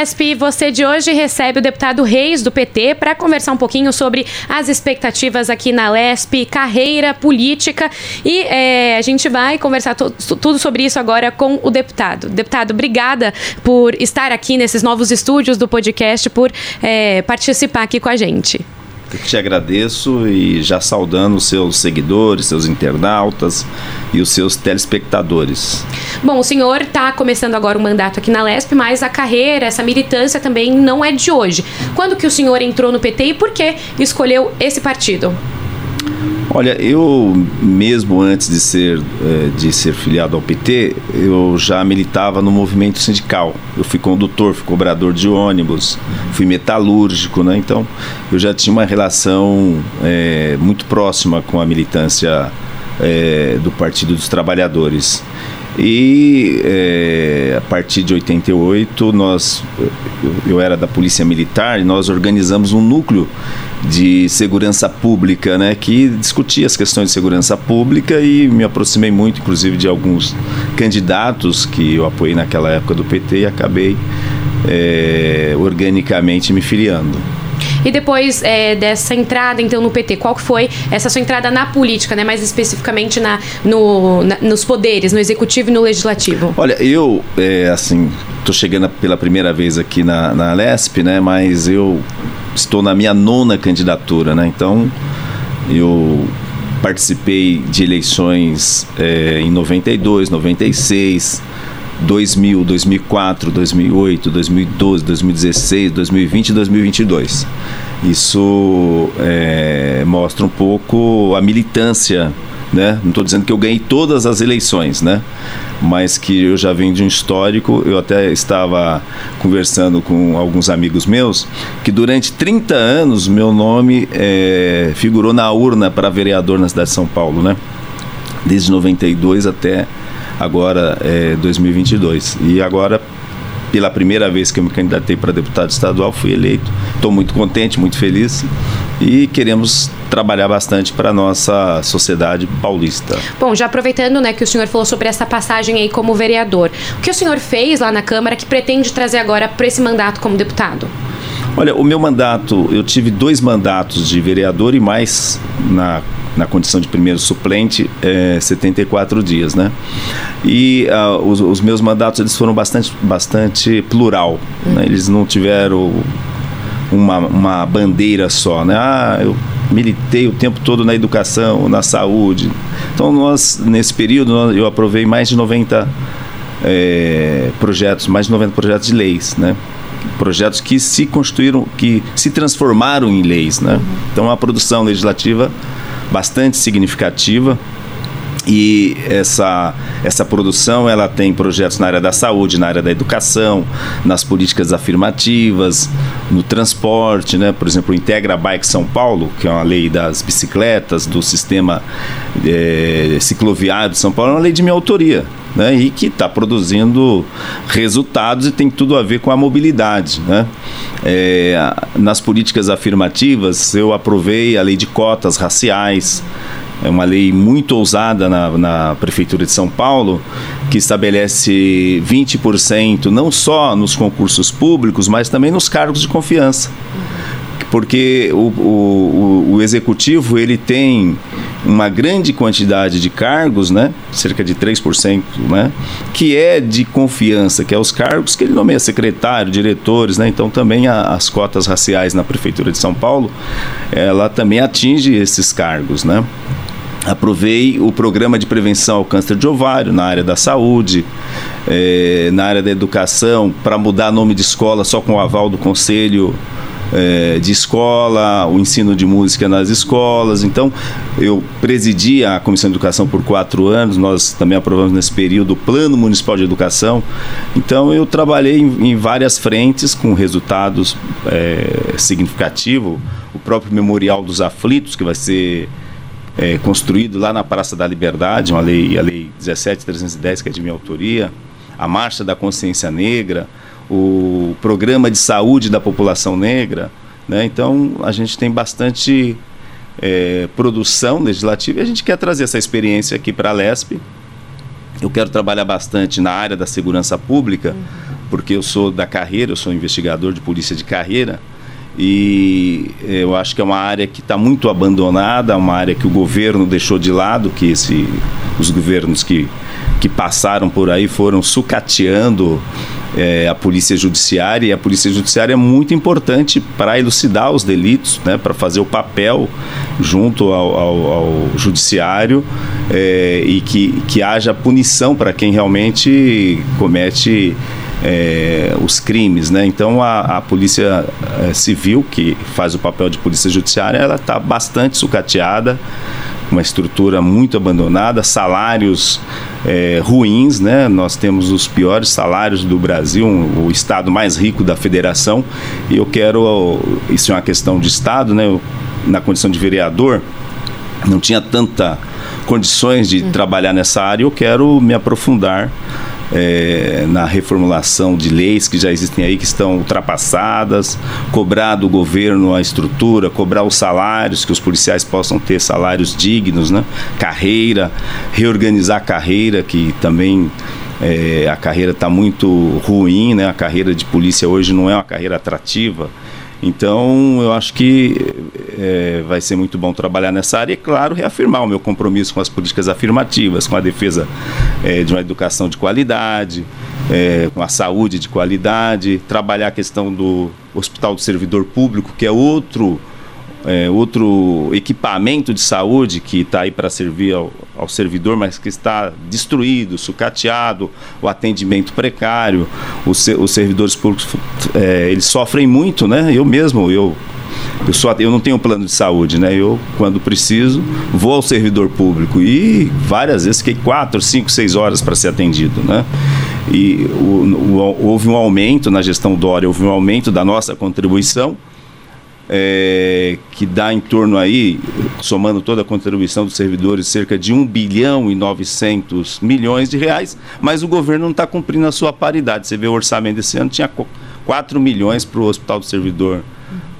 Lesp, você de hoje recebe o deputado Reis do PT para conversar um pouquinho sobre as expectativas aqui na Lesp, carreira política e é, a gente vai conversar tudo sobre isso agora com o deputado. Deputado, obrigada por estar aqui nesses novos estúdios do podcast, por é, participar aqui com a gente. Te agradeço e já saudando os seus seguidores, seus internautas e os seus telespectadores. Bom, o senhor está começando agora o mandato aqui na LESP, mas a carreira, essa militância também não é de hoje. Quando que o senhor entrou no PT e por que escolheu esse partido? Olha, eu mesmo antes de ser, eh, de ser filiado ao PT, eu já militava no movimento sindical. Eu fui condutor, fui cobrador de ônibus, fui metalúrgico, né? Então eu já tinha uma relação é, muito próxima com a militância é, do Partido dos Trabalhadores. E é, a partir de 88, nós, eu, eu, era da Polícia Militar e nós organizamos um núcleo de segurança pública, né, que discutia as questões de segurança pública e me aproximei muito, inclusive, de alguns candidatos que eu apoiei naquela época do PT e acabei é, organicamente me filiando. E depois é, dessa entrada, então, no PT, qual foi essa sua entrada na política, né? Mais especificamente na, no, na, nos poderes, no executivo e no legislativo? Olha, eu, é, assim, estou chegando pela primeira vez aqui na, na LESP, né? Mas eu estou na minha nona candidatura, né? Então, eu participei de eleições é, em 92, 96, 2000, 2004, 2008, 2012, 2016, 2020 e 2022. Isso é, mostra um pouco a militância, né? Não estou dizendo que eu ganhei todas as eleições, né? Mas que eu já venho de um histórico. Eu até estava conversando com alguns amigos meus que durante 30 anos meu nome é, figurou na urna para vereador na cidade de São Paulo, né? Desde 92 até agora é 2022. E agora, pela primeira vez que eu me candidatei para deputado estadual, fui eleito. Estou muito contente, muito feliz e queremos trabalhar bastante para a nossa sociedade paulista. Bom, já aproveitando né, que o senhor falou sobre essa passagem aí como vereador, o que o senhor fez lá na Câmara que pretende trazer agora para esse mandato como deputado? Olha, o meu mandato, eu tive dois mandatos de vereador e mais na na condição de primeiro suplente, é, 74 dias, né? E uh, os, os, meus mandatos eles foram bastante, bastante plural, né? eles não tiveram uma, uma bandeira só, né? Ah, eu militei o tempo todo na educação, na saúde. Então nós nesse período eu aprovei mais de 90 é, projetos, mais de 90 projetos de leis, né? Projetos que se constituíram, que se transformaram em leis, né? Então a produção legislativa bastante significativa e essa, essa produção ela tem projetos na área da saúde, na área da educação, nas políticas afirmativas, no transporte, né? por exemplo, o Integra Bike São Paulo, que é uma lei das bicicletas, do sistema é, cicloviário de São Paulo, é uma lei de minha autoria. Né, e que está produzindo resultados e tem tudo a ver com a mobilidade. Né? É, nas políticas afirmativas, eu aprovei a lei de cotas raciais, é uma lei muito ousada na, na Prefeitura de São Paulo, que estabelece 20% não só nos concursos públicos, mas também nos cargos de confiança. Porque o, o, o executivo ele tem uma grande quantidade de cargos, né, cerca de 3%, né, que é de confiança, que é os cargos que ele nomeia secretário, diretores, né, então também a, as cotas raciais na Prefeitura de São Paulo, ela também atinge esses cargos, né? Aprovei o programa de prevenção ao câncer de ovário na área da saúde, é, na área da educação, para mudar nome de escola só com o aval do conselho é, de escola, o ensino de música nas escolas. Então, eu presidi a Comissão de Educação por quatro anos, nós também aprovamos nesse período o Plano Municipal de Educação. Então, eu trabalhei em, em várias frentes com resultados é, significativos. O próprio Memorial dos Aflitos, que vai ser é, construído lá na Praça da Liberdade, uma lei, a Lei 17310, que é de minha autoria, a Marcha da Consciência Negra, o Programa de Saúde da População Negra. Né? Então, a gente tem bastante é, produção legislativa e a gente quer trazer essa experiência aqui para a LESP. Eu quero trabalhar bastante na área da segurança pública, porque eu sou da carreira, eu sou investigador de polícia de carreira e eu acho que é uma área que está muito abandonada, uma área que o governo deixou de lado, que esse, os governos que, que passaram por aí foram sucateando é, a polícia judiciária e a polícia judiciária é muito importante para elucidar os delitos, né, para fazer o papel junto ao, ao, ao judiciário é, e que, que haja punição para quem realmente comete é, os crimes, né? Então a, a polícia é, civil que faz o papel de polícia judiciária, ela está bastante sucateada, uma estrutura muito abandonada, salários é, ruins, né? Nós temos os piores salários do Brasil, um, o estado mais rico da federação. E eu quero, isso é uma questão de estado, né? Eu, na condição de vereador, não tinha tanta condições de uhum. trabalhar nessa área. Eu quero me aprofundar é, na reformulação de leis que já existem aí, que estão ultrapassadas, cobrar do governo a estrutura, cobrar os salários, que os policiais possam ter salários dignos, né? carreira, reorganizar a carreira, que também é, a carreira está muito ruim, né? a carreira de polícia hoje não é uma carreira atrativa. Então, eu acho que é, vai ser muito bom trabalhar nessa área e, claro, reafirmar o meu compromisso com as políticas afirmativas, com a defesa é, de uma educação de qualidade, é, com a saúde de qualidade, trabalhar a questão do Hospital do Servidor Público, que é outro é, outro equipamento de saúde que está aí para servir ao, ao, servidor, mas que está destruído, sucateado, o atendimento precário, os, os servidores públicos é, eles sofrem muito, né? Eu mesmo, eu eu, só, eu não tenho plano de saúde, né? Eu, quando preciso, vou ao servidor público e várias vezes fiquei quatro, cinco, seis horas para ser atendido, né? E o, o, houve um aumento na gestão Dória, houve um aumento da nossa contribuição, é, que dá em torno aí, somando toda a contribuição dos servidores, cerca de 1 bilhão e 900 milhões de reais, mas o governo não está cumprindo a sua paridade. Você vê o orçamento desse ano, tinha 4 milhões para o Hospital do Servidor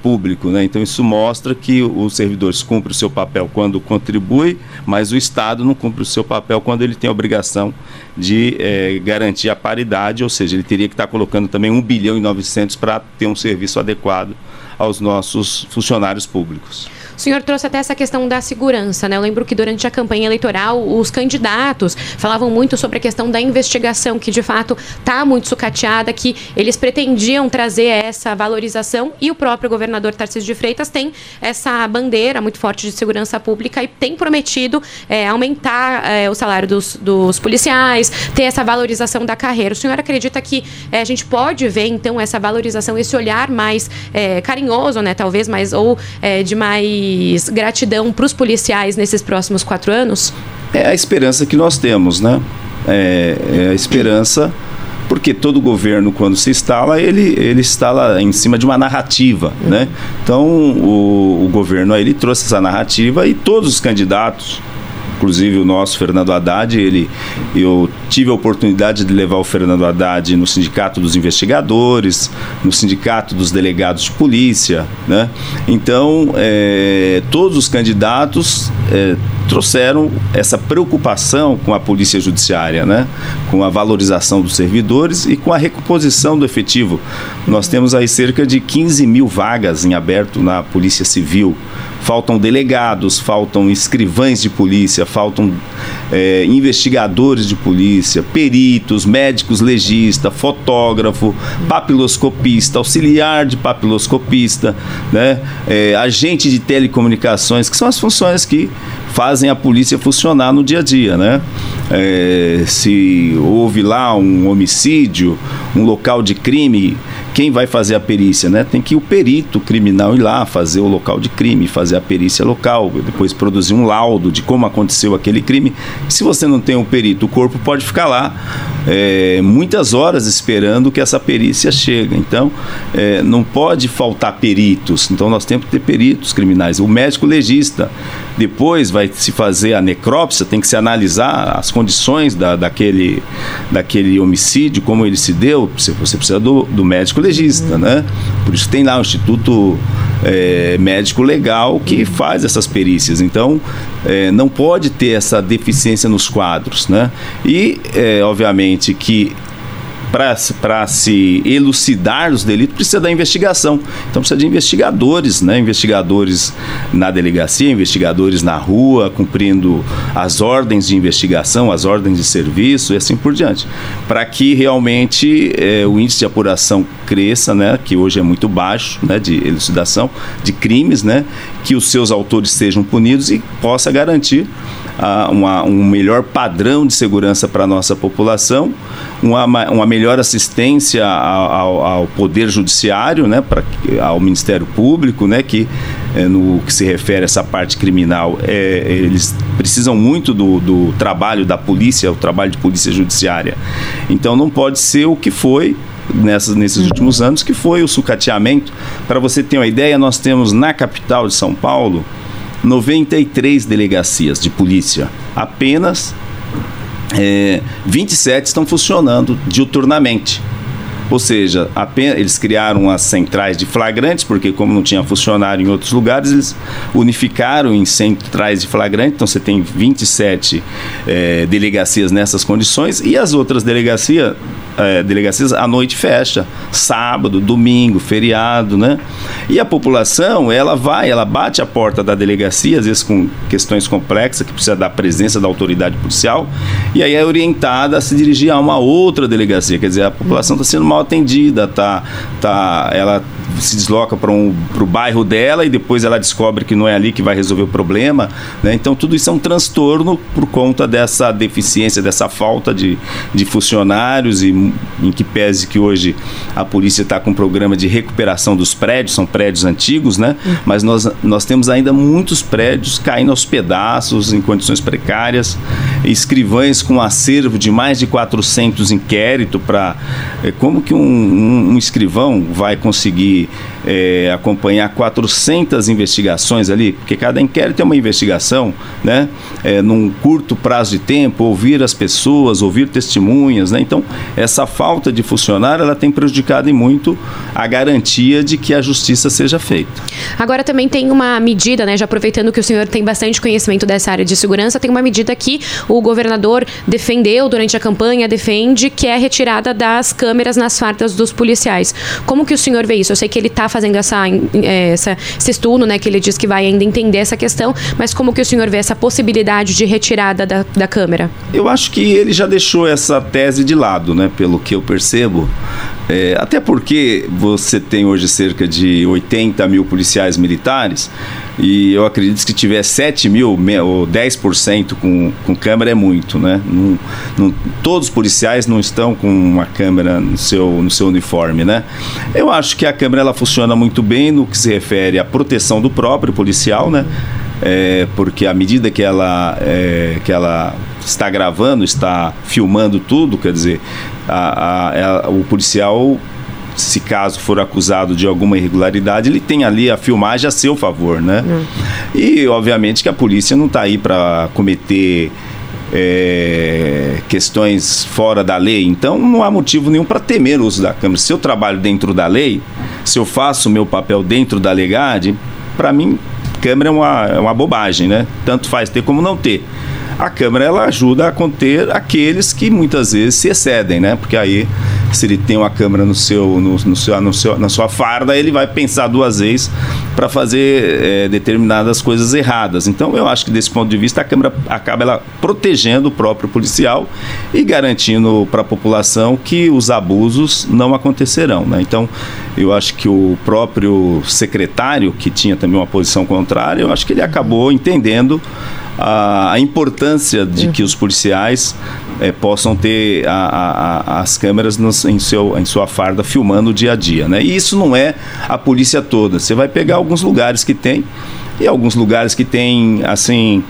Público, né? Então isso mostra que os servidores cumprem o seu papel quando contribui, mas o Estado não cumpre o seu papel quando ele tem a obrigação de é, garantir a paridade, ou seja, ele teria que estar tá colocando também 1 bilhão e 900 para ter um serviço adequado aos nossos funcionários públicos. O senhor trouxe até essa questão da segurança, né? Eu lembro que durante a campanha eleitoral os candidatos falavam muito sobre a questão da investigação, que de fato está muito sucateada, que eles pretendiam trazer essa valorização e o próprio governador Tarcísio de Freitas tem essa bandeira muito forte de segurança pública e tem prometido é, aumentar é, o salário dos, dos, policiais, ter essa valorização da carreira. O senhor acredita que é, a gente pode ver então essa valorização, esse olhar mais é, carinhoso, né? Talvez mais ou é, de mais mais gratidão para os policiais nesses próximos quatro anos? É a esperança que nós temos, né? É, é a esperança porque todo governo quando se instala ele ele instala em cima de uma narrativa, uhum. né? Então o, o governo aí ele trouxe essa narrativa e todos os candidatos inclusive o nosso Fernando Haddad, ele, eu tive a oportunidade de levar o Fernando Haddad no Sindicato dos Investigadores, no Sindicato dos Delegados de Polícia, né? Então, é, todos os candidatos é, trouxeram essa preocupação com a polícia judiciária, né? com a valorização dos servidores e com a recomposição do efetivo. Nós temos aí cerca de 15 mil vagas em aberto na Polícia Civil faltam delegados, faltam escrivães de polícia, faltam é, investigadores de polícia, peritos, médicos legista, fotógrafo, papiloscopista, auxiliar de papiloscopista, né, é, agente de telecomunicações, que são as funções que fazem a polícia funcionar no dia a dia, né? É, se houve lá um homicídio, um local de crime, quem vai fazer a perícia, né? Tem que o perito criminal ir lá fazer o local de crime, fazer a perícia local, depois produzir um laudo de como aconteceu aquele crime. Se você não tem um perito, o corpo pode ficar lá é, muitas horas esperando que essa perícia chegue. Então, é, não pode faltar peritos. Então, nós temos que ter peritos criminais. O médico legista, depois vai se fazer a necrópsia, tem que se analisar as condições da, daquele, daquele homicídio, como ele se deu. Você, você precisa do, do médico legista, né? Por isso tem lá o Instituto é, Médico Legal que faz essas perícias. Então, é, não pode ter essa deficiência nos quadros, né? E, é, obviamente, que para se elucidar os delitos, precisa da investigação. Então precisa de investigadores, né? investigadores na delegacia, investigadores na rua, cumprindo as ordens de investigação, as ordens de serviço e assim por diante. Para que realmente é, o índice de apuração cresça, né? que hoje é muito baixo, né? de elucidação de crimes, né? que os seus autores sejam punidos e possa garantir uma, um melhor padrão de segurança para a nossa população, uma, uma melhor assistência ao, ao Poder Judiciário, né, pra, ao Ministério Público, né, que é, no que se refere a essa parte criminal, é, eles precisam muito do, do trabalho da polícia, o trabalho de polícia judiciária. Então não pode ser o que foi nessas, nesses últimos anos, que foi o sucateamento. Para você ter uma ideia, nós temos na capital de São Paulo 93 delegacias de polícia. Apenas é, 27 estão funcionando diuturnamente. Ou seja, apenas, eles criaram as centrais de flagrantes, porque como não tinha funcionário em outros lugares, eles unificaram em centrais de flagrante. Então você tem 27 é, delegacias nessas condições e as outras delegacias é, delegacias à noite fecha, sábado, domingo, feriado, né? E a população, ela vai, ela bate a porta da delegacia, às vezes com questões complexas, que precisa da presença da autoridade policial, e aí é orientada a se dirigir a uma outra delegacia. Quer dizer, a população está sendo mal atendida, tá, tá, ela se desloca para um, o bairro dela e depois ela descobre que não é ali que vai resolver o problema. Né? Então, tudo isso é um transtorno por conta dessa deficiência, dessa falta de, de funcionários e em que pese que hoje a polícia está com um programa de recuperação dos prédios, são prédios antigos, né? Uhum. Mas nós, nós temos ainda muitos prédios caindo aos pedaços, em condições precárias, escrivães com um acervo de mais de 400 inquéritos para... É, como que um, um, um escrivão vai conseguir the é, acompanhar 400 investigações ali, porque cada inquérito é uma investigação, né? É, num curto prazo de tempo, ouvir as pessoas, ouvir testemunhas, né? Então, essa falta de funcionário, ela tem prejudicado e muito a garantia de que a justiça seja feita. Agora também tem uma medida, né? Já aproveitando que o senhor tem bastante conhecimento dessa área de segurança, tem uma medida que o governador defendeu durante a campanha, defende, que é a retirada das câmeras nas fardas dos policiais. Como que o senhor vê isso? Eu sei que ele está fazendo essa, é, essa, esse estudo, né, que ele diz que vai ainda entender essa questão, mas como que o senhor vê essa possibilidade de retirada da, da Câmara? Eu acho que ele já deixou essa tese de lado, né, pelo que eu percebo. É, até porque você tem hoje cerca de 80 mil policiais militares e eu acredito que tiver 7 mil ou 10% com, com câmera é muito, né? Não, não, todos os policiais não estão com uma câmera no seu, no seu uniforme, né? Eu acho que a câmera ela funciona muito bem no que se refere à proteção do próprio policial, né? É, porque à medida que ela, é, que ela está gravando, está filmando tudo, quer dizer, a, a, a, o policial, se caso for acusado de alguma irregularidade, ele tem ali a filmagem a seu favor, né? Hum. E obviamente que a polícia não está aí para cometer é, questões fora da lei, então não há motivo nenhum para temer o uso da câmera. Se eu trabalho dentro da lei, se eu faço o meu papel dentro da legade, para mim câmera é uma, é uma bobagem, né? Tanto faz ter como não ter. A câmera ela ajuda a conter aqueles que muitas vezes se excedem, né? Porque aí se ele tem uma câmera no seu, no, no seu, no seu, na sua farda, ele vai pensar duas vezes para fazer é, determinadas coisas erradas. Então, eu acho que desse ponto de vista a câmera acaba ela protegendo o próprio policial e garantindo para a população que os abusos não acontecerão. Né? Então, eu acho que o próprio secretário, que tinha também uma posição contrária, eu acho que ele acabou entendendo a, a importância de que os policiais é, possam ter a, a, as câmeras no, em, seu, em sua farda filmando o dia a dia. Né? E isso não é a polícia toda. Você vai pegar alguns lugares que tem e alguns lugares que tem assim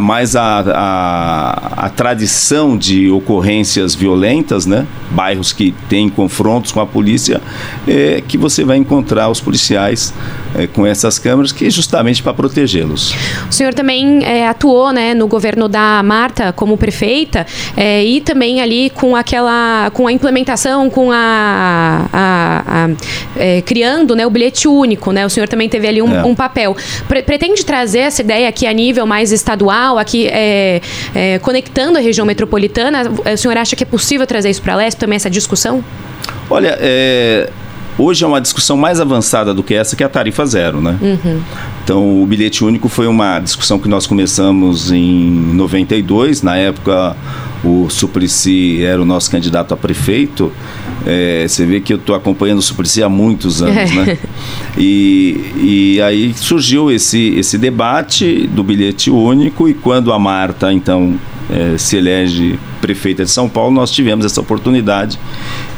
mais a, a, a, tradição de ocorrências violentas, né? bairros que têm confrontos com a polícia, é que você vai encontrar os policiais é, com essas câmeras, que é justamente para protegê-los. O senhor também é, atuou né, no governo da Marta como prefeita é, e também ali com aquela com a implementação, com a, a, a criando né, o bilhete único, né? O senhor também teve ali um, é. um papel. Pre pretende trazer essa ideia aqui a nível mais estadual, aqui conectando a região metropolitana? O senhor acha que é possível trazer isso para a Lesp também essa discussão? Olha, é, Hoje é uma discussão mais avançada do que essa, que é a tarifa zero, né? Uhum. Então, o bilhete único foi uma discussão que nós começamos em 92. Na época, o Suplicy era o nosso candidato a prefeito. É, você vê que eu estou acompanhando o Suplicy há muitos anos, né? E, e aí surgiu esse, esse debate do bilhete único e quando a Marta, então, é, se elege prefeita de São Paulo, nós tivemos essa oportunidade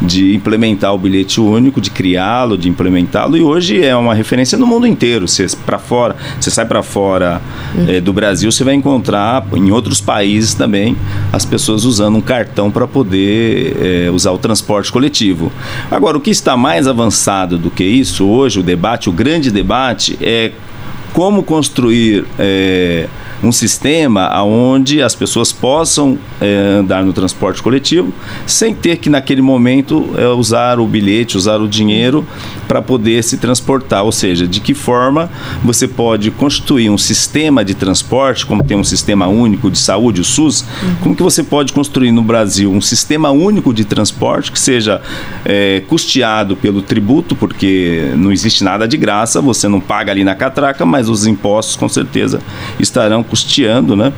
de implementar o bilhete único, de criá-lo, de implementá-lo, e hoje é uma referência no mundo inteiro. Você para fora, você sai para fora uhum. é, do Brasil, você vai encontrar em outros países também as pessoas usando um cartão para poder é, usar o transporte coletivo. Agora, o que está mais avançado do que isso hoje, o debate, o grande debate é como construir é, um sistema onde as pessoas possam é, andar no transporte coletivo sem ter que naquele momento é, usar o bilhete, usar o dinheiro para poder se transportar. Ou seja, de que forma você pode constituir um sistema de transporte, como tem um sistema único de saúde, o SUS, como que você pode construir no Brasil um sistema único de transporte que seja é, custeado pelo tributo, porque não existe nada de graça, você não paga ali na catraca, mas os impostos com certeza estarão custeando, né?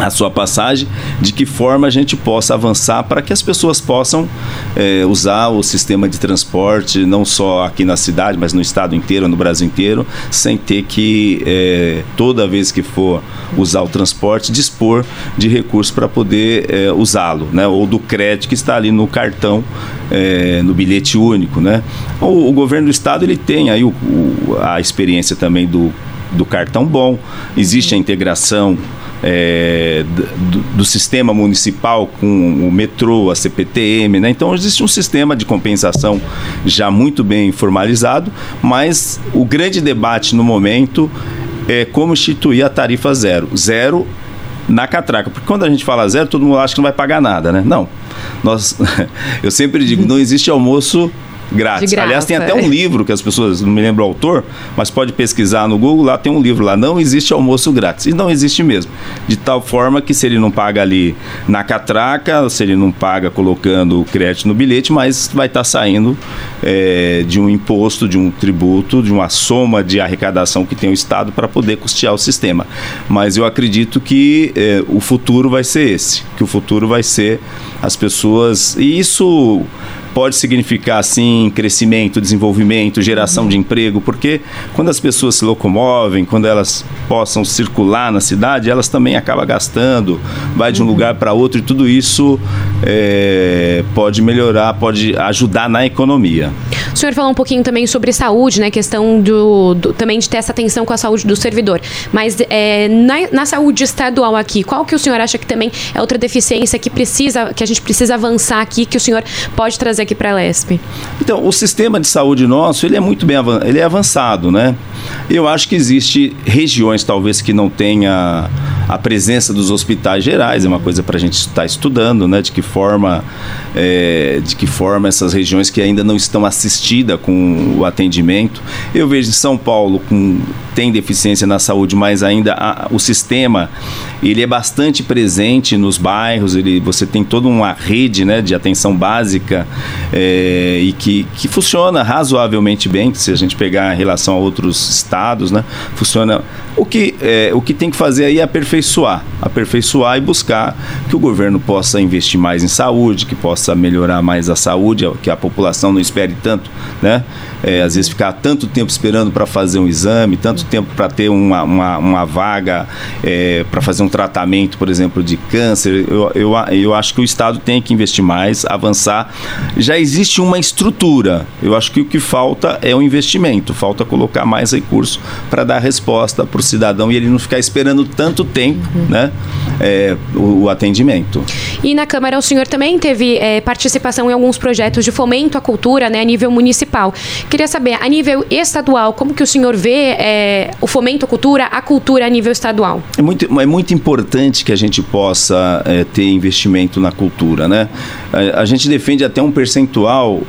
a sua passagem, de que forma a gente possa avançar para que as pessoas possam é, usar o sistema de transporte, não só aqui na cidade, mas no estado inteiro, no Brasil inteiro, sem ter que, é, toda vez que for usar o transporte, dispor de recursos para poder é, usá-lo, né? ou do crédito que está ali no cartão, no bilhete único. Né? O, o, governo do estado ele tem aí o, o, a experiência também do do cartão bom, existe a integração é, do, do, sistema municipal com o metrô, a CPTM, né? Então existe um sistema de compensação já muito bem formalizado, mas o grande debate no momento é como instituir a tarifa zero. Zero na catraca. Porque quando a gente fala zero, todo mundo acha que não vai pagar nada, né? Não. Nós, eu sempre digo, não existe almoço grátis. Graça, Aliás, tem até um livro que as pessoas, não me lembro o autor, mas pode pesquisar no Google, lá tem um livro lá, não existe almoço grátis. E não existe mesmo. De tal forma que se ele não paga ali na catraca, se ele não paga colocando o crédito no bilhete, mas vai estar tá saindo é, de um imposto, de um tributo, de uma soma de arrecadação que tem o Estado para poder custear o sistema. Mas eu acredito que é, o futuro vai ser esse, que o futuro vai ser as pessoas. E isso pode significar, sim, crescimento, desenvolvimento, geração de emprego, porque quando as pessoas se locomovem, quando elas possam circular na cidade, elas também acabam gastando, vai de um lugar para outro e tudo isso é, pode melhorar, pode ajudar na economia. O senhor falou um pouquinho também sobre saúde, né? Questão do, do também de ter essa atenção com a saúde do servidor. Mas é, na, na, saúde estadual aqui, qual que o senhor acha que também é outra deficiência que precisa, que a gente precisa avançar aqui, que o senhor pode trazer aqui para a LESP? Então, o sistema de saúde nosso, ele é muito bem ele é avançado, né? Eu acho que existe regiões talvez que não tenha a presença dos hospitais gerais, é uma coisa para a gente estar estudando, né? De que forma, é, de que forma essas regiões que ainda não estão assistidas com o atendimento. Eu vejo em São Paulo com tem deficiência na saúde, mas ainda a, o sistema ele é bastante presente nos bairros. Ele, você tem toda uma rede, né, de atenção básica é, e que, que funciona razoavelmente bem. Se a gente pegar em relação a outros estados, né, funciona. O que é, o que tem que fazer aí é aperfeiçoar, aperfeiçoar e buscar que o governo possa investir mais em saúde, que possa melhorar mais a saúde, que a população não espere tanto, né? É, às vezes ficar tanto tempo esperando para fazer um exame, tanto tempo para ter uma, uma, uma vaga é, para fazer um tratamento, por exemplo, de câncer. Eu, eu, eu acho que o Estado tem que investir mais, avançar. Já existe uma estrutura. Eu acho que o que falta é o investimento, falta colocar mais recursos para dar resposta para o cidadão e ele não ficar esperando tanto tempo uhum. né, é, o, o, atendimento. E na Câmara o senhor também teve é, participação em alguns projetos de fomento à cultura né, a nível municipal. Queria saber, a nível estadual, como que o senhor vê é, o fomento à cultura, a cultura a nível estadual? É muito, é muito importante que a gente possa ter investimento na cultura, né? A, a, gente defende até um percentual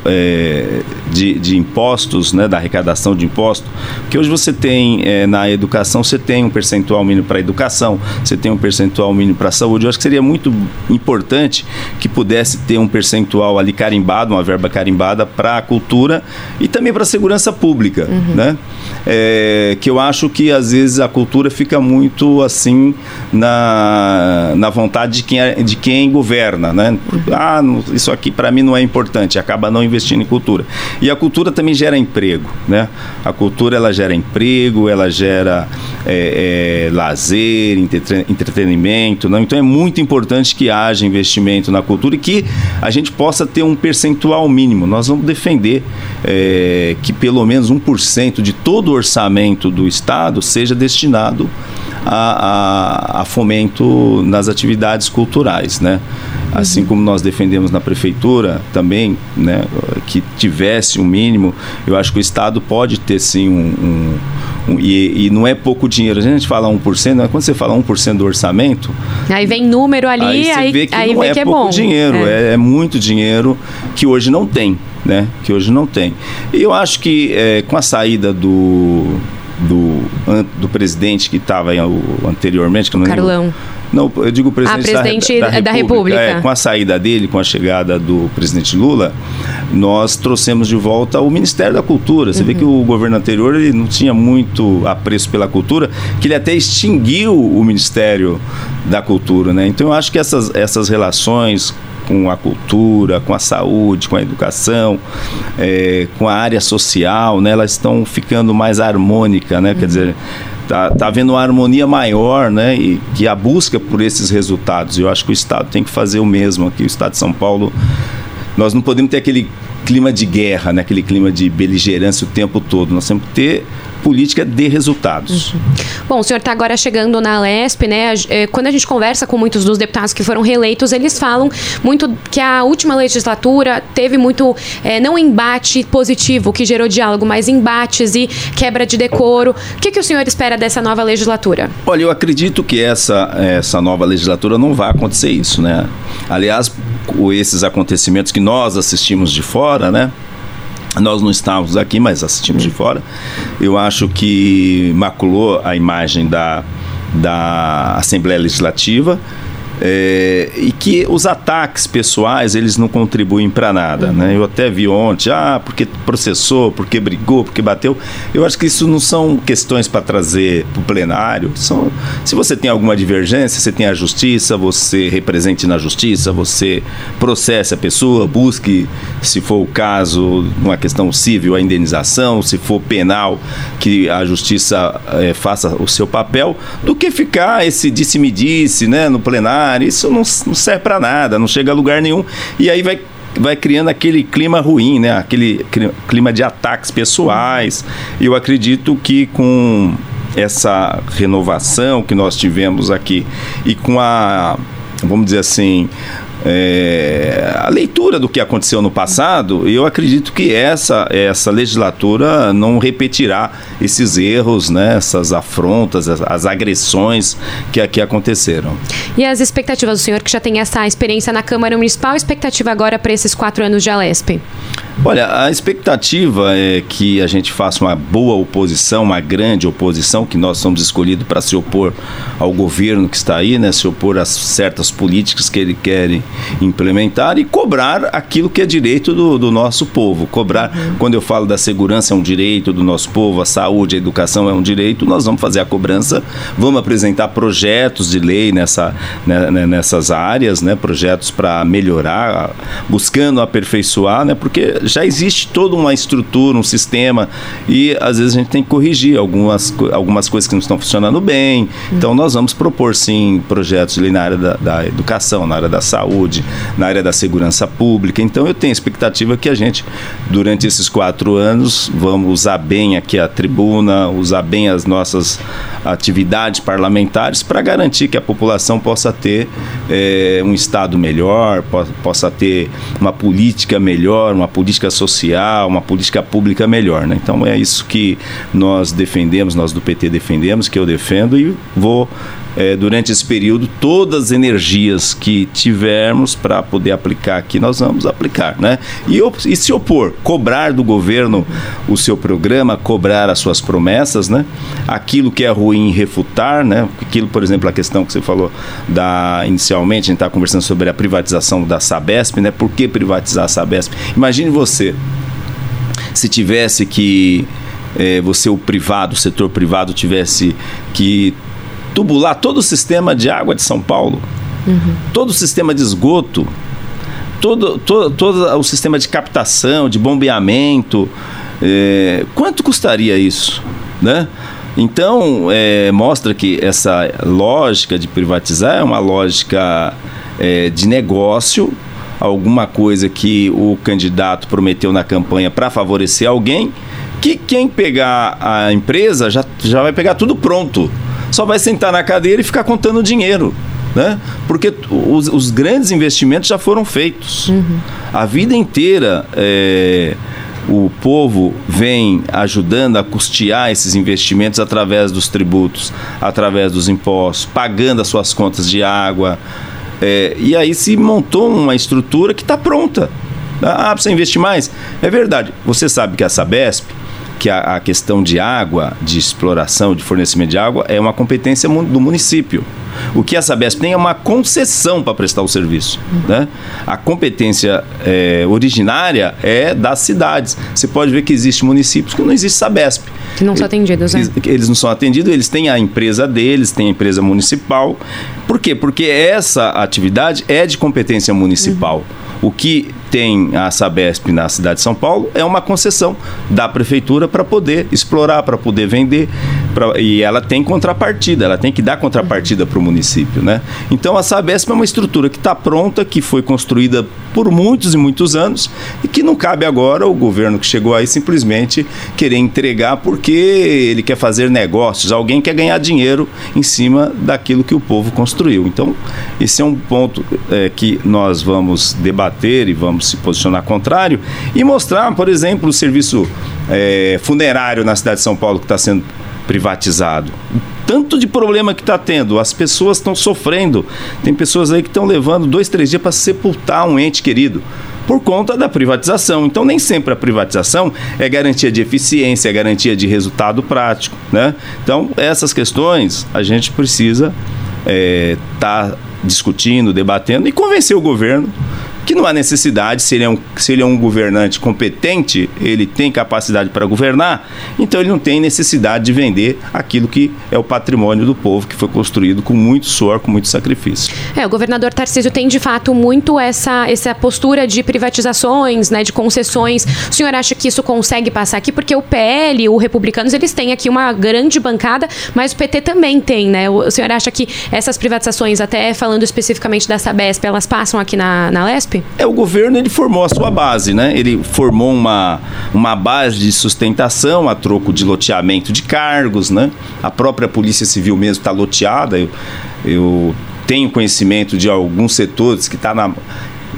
de, de impostos, né, da arrecadação de impostos, que hoje você tem é, na educação, você tem um percentual mínimo para a educação, você tem um percentual mínimo para a saúde. Eu acho que seria muito importante que pudesse ter um percentual ali carimbado, uma verba carimbada para a cultura e também para a segurança pública, uhum. né? É, que eu acho que às vezes a cultura fica muito assim na, na vontade de quem, é, de quem governa, né? Uhum. Ah, isso aqui para mim não é importante, acaba não investindo em cultura. E a cultura também gera emprego, né? A cultura ela gera emprego, ela gera é, é, lazer, entretenimento, não? então é muito importante que haja investimento na cultura e que a gente possa ter um percentual mínimo. Nós vamos defender é, que pelo menos 1% de todo o orçamento do Estado seja destinado a, a, a fomento nas atividades culturais, né? Assim uhum. como nós defendemos na prefeitura também, né, que tivesse um mínimo, eu acho que o Estado pode ter sim um, um, um e, e, não é pouco dinheiro. A gente fala 1%, né? quando você fala 1% do orçamento. Aí vem número ali, aí, você aí vê que aí não é que é pouco bom. dinheiro, é. É, é. muito dinheiro que hoje não tem, né? Que hoje não tem. E eu acho que é, com a saída do do, do presidente que estava anteriormente, que não Carlão. Não, eu digo o presidente, ah, presidente da, da, da, República. É, com a saída dele, com a chegada do presidente Lula, nós trouxemos de volta o Ministério da Cultura. Você uhum. vê que o governo anterior ele não tinha muito apreço pela cultura, que ele até extinguiu o Ministério da Cultura. Né? Então eu acho que essas, essas relações com a cultura, com a saúde, com a educação, é, com a área social, né, elas estão ficando mais harmônicas, né? Uhum. Quer dizer, tá, tá havendo uma harmonia maior, né? E que a busca por esses resultados. Eu acho que o Estado tem que fazer o mesmo aqui. O Estado de São Paulo, nós não podemos ter aquele clima de guerra, né? aquele clima de beligerância o tempo todo. Nós temos que ter política de resultados. Uhum. Bom, o senhor está agora chegando na LESP, né? É, quando a gente conversa com muitos dos deputados que foram reeleitos, eles falam muito que a última legislatura teve muito, é, não embate positivo, que gerou diálogo, mas embates e quebra de decoro. O que, que o senhor espera dessa nova legislatura? Olha, eu acredito que essa, essa nova legislatura não vai acontecer isso, né? Aliás, esses acontecimentos que nós assistimos de fora, né? Nós não estávamos aqui, mas assistimos de fora. Eu acho que maculou a imagem da, da Assembleia Legislativa é, e que os ataques pessoais eles não contribuem para nada, né? Eu até vi ontem, ah, porque processou, porque brigou, porque bateu. Eu acho que isso não são questões para trazer para o plenário. São, se você tem alguma divergência, você tem a justiça, você represente na justiça, você processe a pessoa, busque, se for o caso, uma questão civil, a indenização, se for penal, que a justiça é, faça o seu papel, do que ficar esse disse-me-disse, né, no plenário isso não, não serve para nada, não chega a lugar nenhum. E aí vai vai criando aquele clima ruim, né? Aquele clima de ataques pessoais. Eu acredito que com essa renovação que nós tivemos aqui e com a, vamos dizer assim, é, a leitura do que aconteceu no passado, eu acredito que essa, essa legislatura não repetirá esses erros, né, essas afrontas, as, as agressões que aqui aconteceram. E as expectativas do senhor, que já tem essa experiência na Câmara Municipal, expectativa agora para esses quatro anos de Alesp? Olha, a expectativa é que a gente faça uma boa oposição, uma grande oposição, que nós somos escolhidos para se opor ao governo que está aí, né, se opor a certas políticas que ele quer implementar e cobrar aquilo que é direito do, do nosso povo. Cobrar, uhum. quando eu falo da segurança, é um direito do nosso povo, a saúde, a educação é um direito, nós vamos fazer a cobrança, vamos apresentar projetos de lei nessa, né, né nessas áreas, né, projetos para melhorar, buscando aperfeiçoar, né, porque já existe toda uma estrutura, um sistema, e às vezes a gente tem que corrigir algumas, algumas coisas que não estão funcionando bem. Então nós vamos propor sim projetos de lei na área da, da educação, na área da saúde saúde, na área da segurança pública. Então eu tenho expectativa que a gente, durante esses quatro anos, vamos usar bem aqui a tribuna, usar bem as nossas atividades parlamentares para garantir que a população possa ter é, um Estado melhor, po possa ter uma política melhor, uma política social, uma política pública melhor. Né? Então é isso que nós defendemos, nós do PT defendemos, que eu defendo e vou é, durante esse período, todas as energias que tivermos para poder aplicar aqui, nós vamos aplicar. Né? E, e, se opor, cobrar do governo o seu programa, cobrar as suas promessas, né? aquilo que é ruim, refutar, né? aquilo, por exemplo, a questão que você falou da inicialmente, a gente está conversando sobre a privatização da Sabesp, né? por que privatizar a Sabesp? Imagine você, se tivesse que é, você, o privado, o setor privado, tivesse que tubular todo o sistema de água de São Paulo, uhum. todo o sistema de esgoto, todo, todo, todo o sistema de captação, de bombeamento. É, quanto custaria isso? Né? Então, é, mostra que essa lógica de privatizar é uma lógica é, de negócio, alguma coisa que o candidato prometeu na campanha para favorecer alguém, que quem pegar a empresa já, já vai pegar tudo pronto só vai sentar na cadeira e ficar contando dinheiro. Né? Porque os, os grandes investimentos já foram feitos. Uhum. A vida inteira é, o povo vem ajudando a custear esses investimentos através dos tributos, através dos impostos, pagando as suas contas de água. É, e aí se montou uma estrutura que está pronta. Ah, precisa investir mais? É verdade. Você sabe que a Sabesp que a, a, questão de água, de exploração, de fornecimento de água, é uma competência do município. O que a Sabesp tem é uma concessão para prestar o serviço. Uhum. Né? A competência é, originária é das cidades. Você pode ver que existem municípios que não existe Sabesp. Que não são atendidos, né? Eles não são atendidos, eles têm a empresa deles, têm a empresa municipal. Por quê? Porque essa atividade é de competência municipal. Uhum. O que tem a Sabesp na cidade de São Paulo é uma concessão da prefeitura para poder explorar, para poder vender. Pra, e ela tem contrapartida, ela tem que dar contrapartida para o município. Né? Então a Sabesp é uma estrutura que está pronta, que foi construída por muitos e muitos anos e que não cabe agora o governo que chegou aí simplesmente querer entregar porque ele quer fazer negócios, alguém quer ganhar dinheiro em cima daquilo que o povo construiu. Então, esse é um ponto é, que nós vamos debater e vamos se posicionar contrário e mostrar, por exemplo, o serviço é, funerário na cidade de São Paulo que está sendo privatizado. Tanto de problema que está tendo, as pessoas estão sofrendo. Tem pessoas aí que estão levando dois, três dias para sepultar um ente querido por conta da privatização. Então, nem sempre a privatização é garantia de eficiência, é garantia de resultado prático. Né? Então, essas questões a gente precisa estar é, tá discutindo, debatendo e convencer o governo que não há necessidade, se ele, é um, se ele é um governante competente, ele tem capacidade para governar, então ele não tem necessidade de vender aquilo que é o patrimônio do povo, que foi construído com muito suor, com muito sacrifício. É, o governador Tarcísio tem de fato muito essa, essa postura de privatizações, né, de concessões. O senhor acha que isso consegue passar aqui? Porque o PL, o Republicanos, eles têm aqui uma grande bancada, mas o PT também tem, né? O senhor acha que essas privatizações, até falando especificamente da Sabesp, elas passam aqui na, na Lesp? É, o governo ele formou a sua base, né? Ele formou uma, uma base de sustentação a troco de loteamento de cargos, né? A própria Polícia Civil mesmo está loteada. Eu, eu tenho conhecimento de alguns setores que está na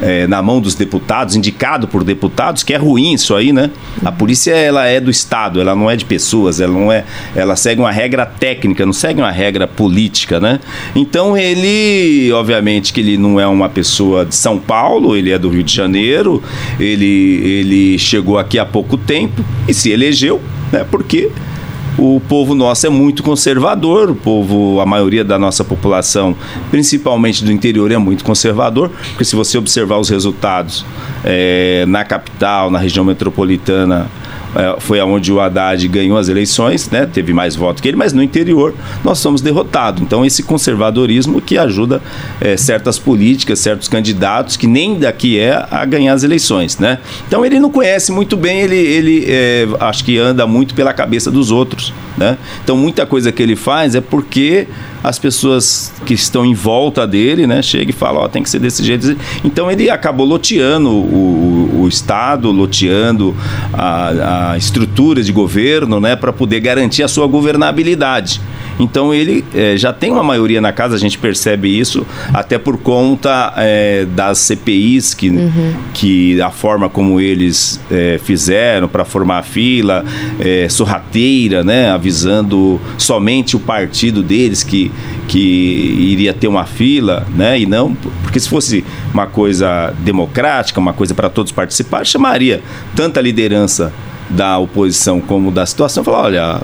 é, na mão dos deputados, indicado por deputados, que é ruim isso aí, né? A polícia ela é do Estado, ela não é de pessoas, ela não é, ela segue uma regra técnica, não segue uma regra política, né? Então ele, obviamente que ele não é uma pessoa de São Paulo, ele é do Rio de Janeiro, ele, ele chegou aqui há pouco tempo e se elegeu, né? Porque o povo nosso é muito conservador, o povo, a maioria da nossa população, principalmente do interior, é muito conservador, porque se você observar os resultados é, na capital, na região metropolitana, foi aonde o Haddad ganhou as eleições, né? teve mais votos que ele, mas no interior nós somos derrotados. Então, esse conservadorismo que ajuda é, certas políticas, certos candidatos que nem daqui é a ganhar as eleições. Né? Então, ele não conhece muito bem, ele, ele é, acho que anda muito pela cabeça dos outros. Né? Então, muita coisa que ele faz é porque as pessoas que estão em volta dele, né, chega e fala, ó, oh, tem que ser desse jeito. Então ele acabou loteando o, o, Estado, loteando a, a estrutura de governo, né, para poder garantir a sua governabilidade. Então ele é, já tem uma maioria na casa, a gente percebe isso, até por conta é, das CPIs, que, uhum. que a forma como eles é, fizeram para formar a fila, é, sorrateira, né, avisando somente o partido deles que, que iria ter uma fila, né, e não, porque se fosse uma coisa democrática, uma coisa para todos participar, chamaria tanta liderança da oposição como da situação, falar, olha,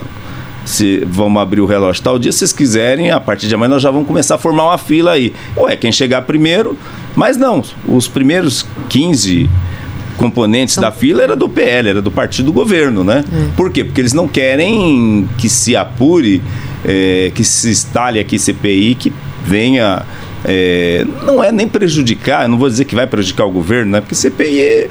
se vamos abrir o relógio tal dia, se vocês quiserem, a partir de amanhã nós já vamos começar a formar uma fila aí. Ué, quem chegar primeiro, mas não, os primeiros 15 componentes da fila era do PL, era do partido do governo, né? Hum. Por quê? Porque eles não querem que se apure, é, que se instale aqui CPI, que venha. É, não é nem prejudicar, não vou dizer que vai prejudicar o governo, né? Porque CPI é,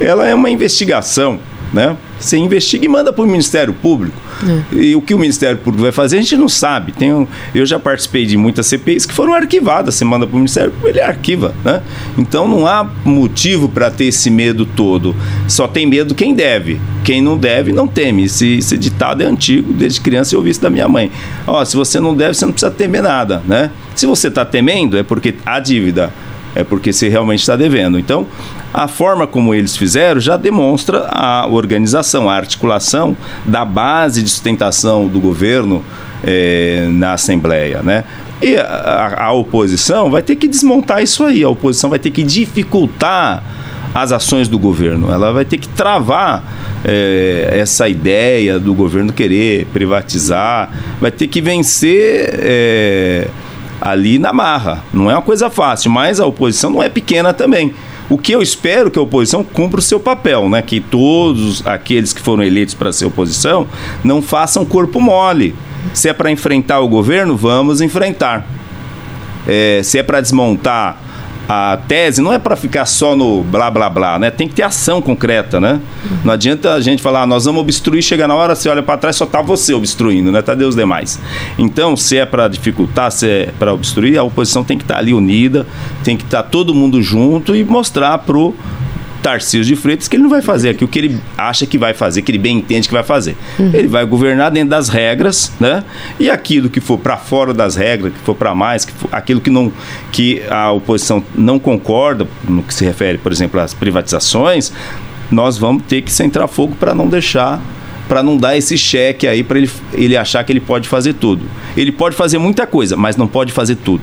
ela é uma investigação né? Você investiga e manda para o Ministério Público. É. E o que o Ministério Público vai fazer, a gente não sabe. Tem um, eu já participei de muitas CPIs que foram arquivadas. Você manda para o Ministério Público, ele arquiva. Né? Então não há motivo para ter esse medo todo. Só tem medo quem deve. Quem não deve, não teme. Esse, esse ditado é antigo, desde criança eu ouvi isso da minha mãe. Ó, se você não deve, você não precisa temer nada. Né? Se você está temendo, é porque a dívida é porque você realmente está devendo. Então, a forma como eles fizeram já demonstra a organização, a articulação da base de sustentação do governo é, na Assembleia, né? E a, a, oposição vai ter que desmontar isso aí, a oposição vai ter que dificultar as ações do governo, ela vai ter que travar é, essa ideia do governo querer privatizar, vai ter que vencer é, ali na marra. Não é uma coisa fácil, mas a oposição não é pequena também. O que eu espero que a oposição cumpra o seu papel, né? Que todos aqueles que foram eleitos para ser oposição não façam corpo mole. Se é para enfrentar o governo, vamos enfrentar. É, se é para desmontar a tese não é para ficar só no blá blá blá, né? Tem que ter ação concreta, né? Não adianta a gente falar, ah, nós vamos obstruir, chega na hora, você olha para trás, só tá você obstruindo, né? Tá Deus demais. Então, se é para dificultar, se é para obstruir, a oposição tem que estar tá ali unida, tem que estar tá todo mundo junto e mostrar pro Tarcísio de Freitas que ele não vai fazer aqui o que ele acha que vai fazer, que ele bem entende que vai fazer. Uhum. Ele vai governar dentro das regras, né? E aquilo que for para fora das regras, que for para mais, que for, aquilo que não que a oposição não concorda no que se refere, por exemplo, às privatizações, nós vamos ter que centrar fogo para não deixar para não dar esse cheque aí para ele, ele achar que ele pode fazer tudo. Ele pode fazer muita coisa, mas não pode fazer tudo.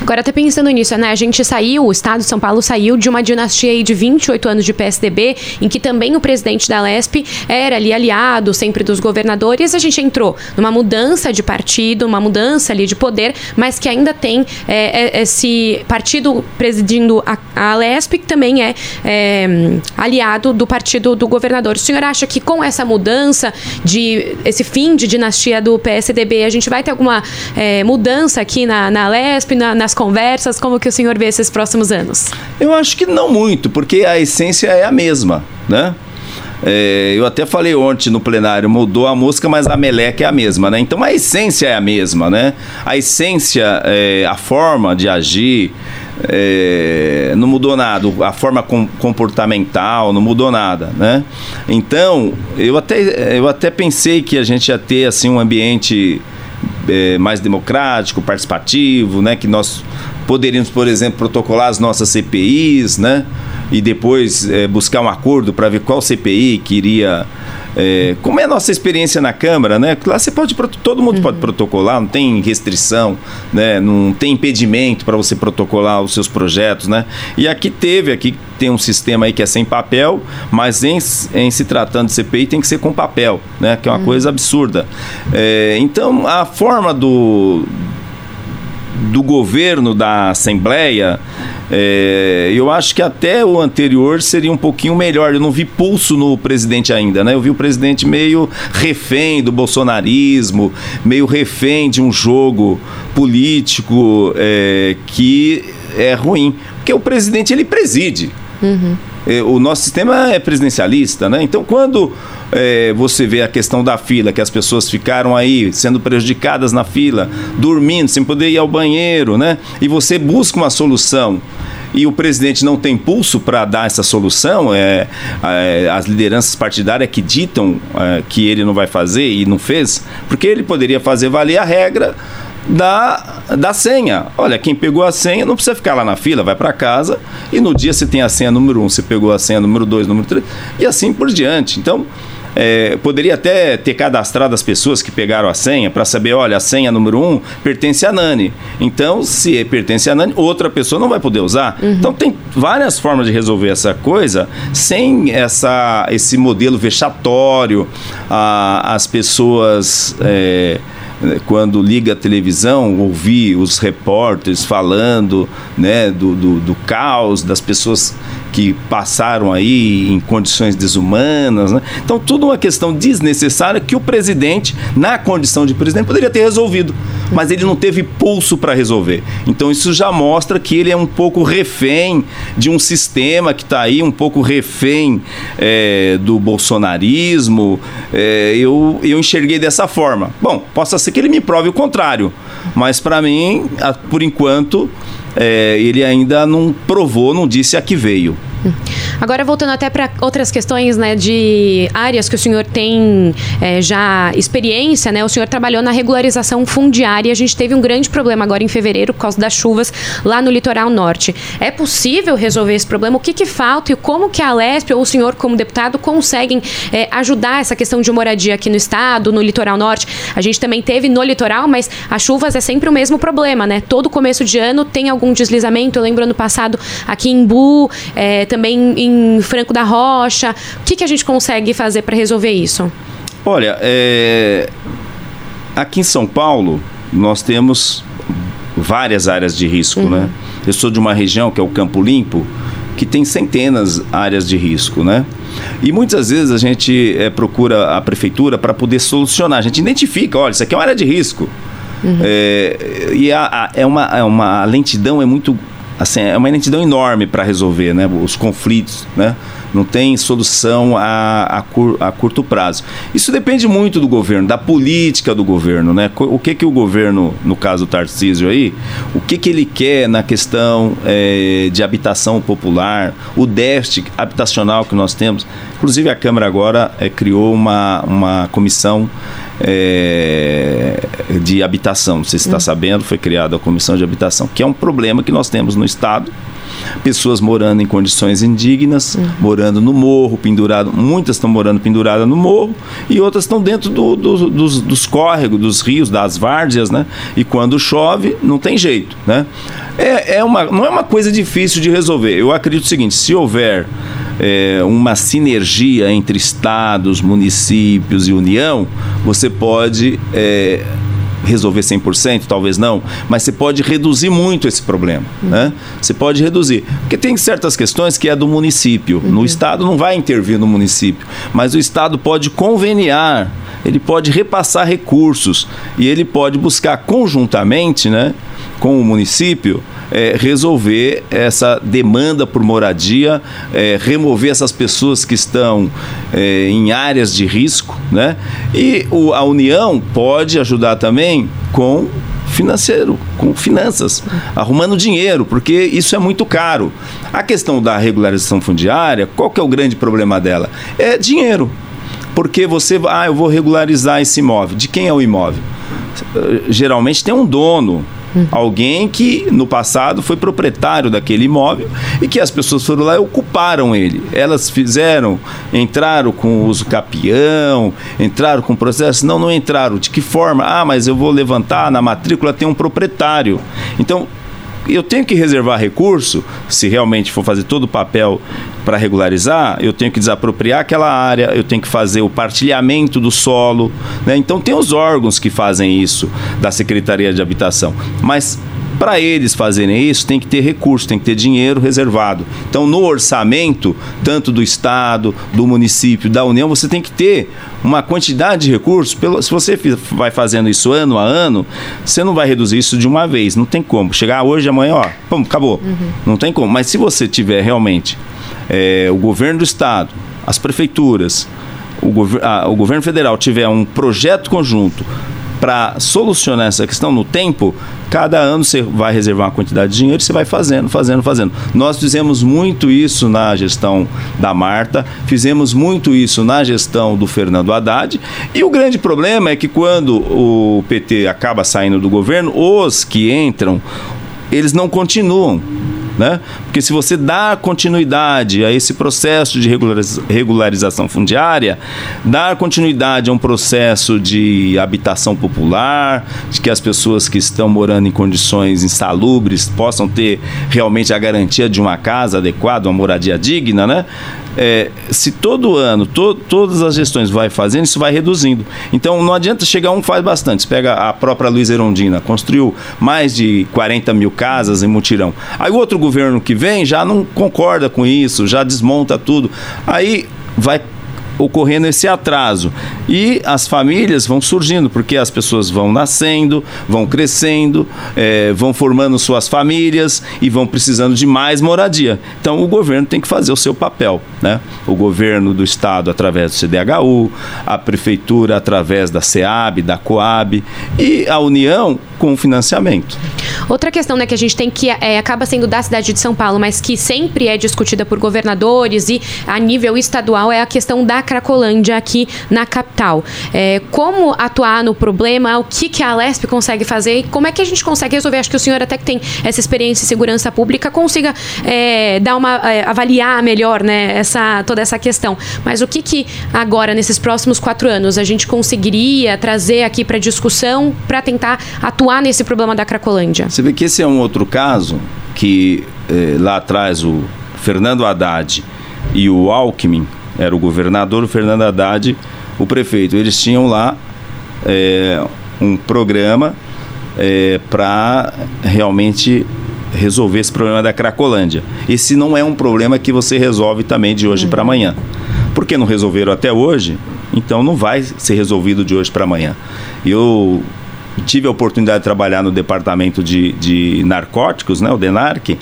Agora, até pensando nisso, né? A gente saiu, o Estado de São Paulo saiu de uma dinastia de 28 anos de PSDB, em que também o presidente da LESP era ali aliado sempre dos governadores. A gente entrou numa mudança de partido, uma mudança ali de poder, mas que ainda tem é, é, esse partido presidindo a, a LESP, que também é, é aliado do partido do governador. O senhor acha que com essa mudança, de esse fim de dinastia do PSDB, a gente vai ter alguma é, mudança aqui na, na LESP, na, nas conversas? Como que o senhor vê esses próximos anos? Eu acho que não muito, porque a essência é a mesma, né? É, eu até falei ontem no plenário, mudou a música, mas a meleca é a mesma, né? Então a essência é a mesma, né? A essência, é, a forma de agir, é, não mudou nada, a forma com, comportamental não mudou nada, né? Então, eu até, eu até pensei que a gente ia ter assim um ambiente é, mais democrático, participativo, né? Que nós poderíamos, por exemplo, protocolar as nossas CPIs, né? E depois é, buscar um acordo para ver qual CPI que iria é, como é a nossa experiência na Câmara, né? Lá você pode, todo mundo uhum. pode protocolar, não tem restrição, né? Não tem impedimento para você protocolar os seus projetos, né? E aqui teve, aqui tem um sistema aí que é sem papel, mas em, em se tratando de CPI tem que ser com papel, né? Que é uma uhum. coisa absurda. É, então, a forma do do governo da Assembleia, é, eu acho que até o anterior seria um pouquinho melhor. Eu não vi pulso no presidente ainda, né? Eu vi o presidente meio refém do bolsonarismo, meio refém de um jogo político é, que é ruim. Porque o presidente ele preside. Uhum. É, o nosso sistema é presidencialista, né? Então, quando é, você vê a questão da fila, que as pessoas ficaram aí sendo prejudicadas na fila, dormindo, sem poder ir ao banheiro, né? E você busca uma solução e o presidente não tem pulso para dar essa solução, é, é, as lideranças partidárias que ditam é, que ele não vai fazer e não fez, porque ele poderia fazer valer a regra da, da senha. Olha, quem pegou a senha não precisa ficar lá na fila, vai para casa e no dia você tem a senha número 1, um, você pegou a senha número 2, número 3 e assim por diante. Então, é, poderia até ter cadastrado as pessoas que pegaram a senha para saber, olha, a senha número 1 um pertence a Nani. Então, se pertence a Nani, outra pessoa não vai poder usar. Uhum. Então, tem várias formas de resolver essa coisa sem essa, esse modelo vexatório, a, as pessoas. É, quando liga a televisão, ouvir os repórteres falando né, do, do, do caos, das pessoas que passaram aí em condições desumanas. Né? Então, tudo uma questão desnecessária que o presidente, na condição de presidente, poderia ter resolvido, mas ele não teve pulso para resolver. Então, isso já mostra que ele é um pouco refém de um sistema que está aí, um pouco refém é, do bolsonarismo. É, eu, eu enxerguei dessa forma. Bom, possa ser que ele me prove o contrário, mas para mim, por enquanto, é, ele ainda não provou, não disse a que veio. Agora, voltando até para outras questões né, de áreas que o senhor tem é, já experiência, né? O senhor trabalhou na regularização fundiária. A gente teve um grande problema agora em fevereiro por causa das chuvas lá no litoral norte. É possível resolver esse problema? O que, que falta e como que a Lesp ou o senhor, como deputado, conseguem é, ajudar essa questão de moradia aqui no estado, no litoral norte? A gente também teve no litoral, mas as chuvas é sempre o mesmo problema, né? Todo começo de ano tem algum deslizamento. Eu lembro ano passado aqui em Bu, é, também em Franco da Rocha. O que, que a gente consegue fazer para resolver isso? Olha, é... aqui em São Paulo nós temos várias áreas de risco, uhum. né? Eu sou de uma região que é o Campo Limpo, que tem centenas de áreas de risco, né? E muitas vezes a gente é, procura a prefeitura para poder solucionar. A gente identifica, olha, isso aqui é uma área de risco. Uhum. É, e a, a, é, uma, é uma a lentidão é muito assim, é uma lentidão enorme para resolver né, os conflitos, né? Não tem solução a, a, cur, a, curto prazo. Isso depende muito do governo, da política do governo, né? O que que o governo, no caso do Tarcísio aí, o que que ele quer na questão é, de habitação popular, o déficit habitacional que nós temos. Inclusive a Câmara agora é, criou uma, uma comissão é, de habitação. Não sei se está hum. sabendo, foi criada a comissão de habitação, que é um problema que nós temos no Estado. Pessoas morando em condições indignas, uhum. morando no morro, pendurado. Muitas estão morando penduradas no morro e outras estão dentro do, do, dos, dos córregos, dos rios, das várzeas, né? E quando chove, não tem jeito, né? É, é uma, não é uma coisa difícil de resolver. Eu acredito o seguinte: se houver é, uma sinergia entre estados, municípios e União, você pode é, resolver 100%, talvez não, mas você pode reduzir muito esse problema. Uhum. Né? Você pode reduzir. Porque tem certas questões que é do município. Uhum. No Estado não vai intervir no município, mas o Estado pode conveniar, ele pode repassar recursos e ele pode buscar conjuntamente né, com o município é, resolver essa demanda por moradia, é, remover essas pessoas que estão é, em áreas de risco, né? E o, a União pode ajudar também com financeiro, com finanças, arrumando dinheiro, porque isso é muito caro. A questão da regularização fundiária, qual que é o grande problema dela? É dinheiro. Porque você, ah, eu vou regularizar esse imóvel. De quem é o imóvel? Geralmente tem um dono, Alguém que no passado foi proprietário daquele imóvel e que as pessoas foram lá e ocuparam ele. Elas fizeram, entraram com o uso capião, entraram com o processo. Não, não entraram. De que forma? Ah, mas eu vou levantar, na matrícula tem um proprietário. Então, eu tenho que reservar recurso, se realmente for fazer todo o papel para regularizar, eu tenho que desapropriar aquela área, eu tenho que fazer o partilhamento do solo. Né? Então, tem os órgãos que fazem isso, da Secretaria de Habitação. Mas para eles fazerem isso, tem que ter recurso, tem que ter dinheiro reservado. Então, no orçamento, tanto do Estado, do município, da União, você tem que ter uma quantidade de recursos. Pelo, se você vai fazendo isso ano a ano, você não vai reduzir isso de uma vez. Não tem como. Chegar hoje, amanhã, ó, pum, acabou. Uhum. Não tem como. Mas se você tiver realmente é, o governo do Estado, as prefeituras, o, gov o governo federal tiver um projeto conjunto para solucionar essa questão no tempo, cada ano você vai reservar uma quantidade de dinheiro e você vai fazendo, fazendo, fazendo. Nós fizemos muito isso na gestão da Marta, fizemos muito isso na gestão do Fernando Haddad. E o grande problema é que quando o PT acaba saindo do governo, os que entram, eles não continuam né? Porque se você dá continuidade a esse processo de regularização fundiária, dar continuidade a um processo de habitação popular, de que as pessoas que estão morando em condições insalubres possam ter realmente a garantia de uma casa adequada, uma moradia digna, né? é, se todo ano, to, todas as gestões vai fazendo, isso vai reduzindo. Então não adianta chegar um faz bastante. Você pega a própria Luiz Erondina, construiu mais de 40 mil casas em mutirão. Aí o outro governo que vem já não concorda com isso, já desmonta tudo. Aí vai ocorrendo esse atraso. E as famílias vão surgindo, porque as pessoas vão nascendo, vão crescendo, é, vão formando suas famílias e vão precisando de mais moradia. Então o governo tem que fazer o seu papel. Né? O governo do estado através do CDHU, a prefeitura através da SEAB, da COAB e a União com financiamento. Outra questão né, que a gente tem que é, acaba sendo da cidade de São Paulo, mas que sempre é discutida por governadores e a nível estadual é a questão da Cracolândia aqui na capital. É, como atuar no problema, o que, que a Lesp consegue fazer e como é que a gente consegue resolver? Acho que o senhor até que tem essa experiência em segurança pública consiga é, dar uma é, avaliar melhor né, essa, toda essa questão. Mas o que, que agora, nesses próximos quatro anos, a gente conseguiria trazer aqui para discussão para tentar atuar atuar nesse problema da Cracolândia? Você vê que esse é um outro caso que eh, lá atrás o Fernando Haddad e o Alckmin, era o governador, o Fernando Haddad, o prefeito, eles tinham lá eh, um programa eh, para realmente resolver esse problema da Cracolândia. Esse não é um problema que você resolve também de hoje uhum. para amanhã. Porque não resolveram até hoje, então não vai ser resolvido de hoje para amanhã. Eu tive a oportunidade de trabalhar no departamento de, de narcóticos, né, o DENARC,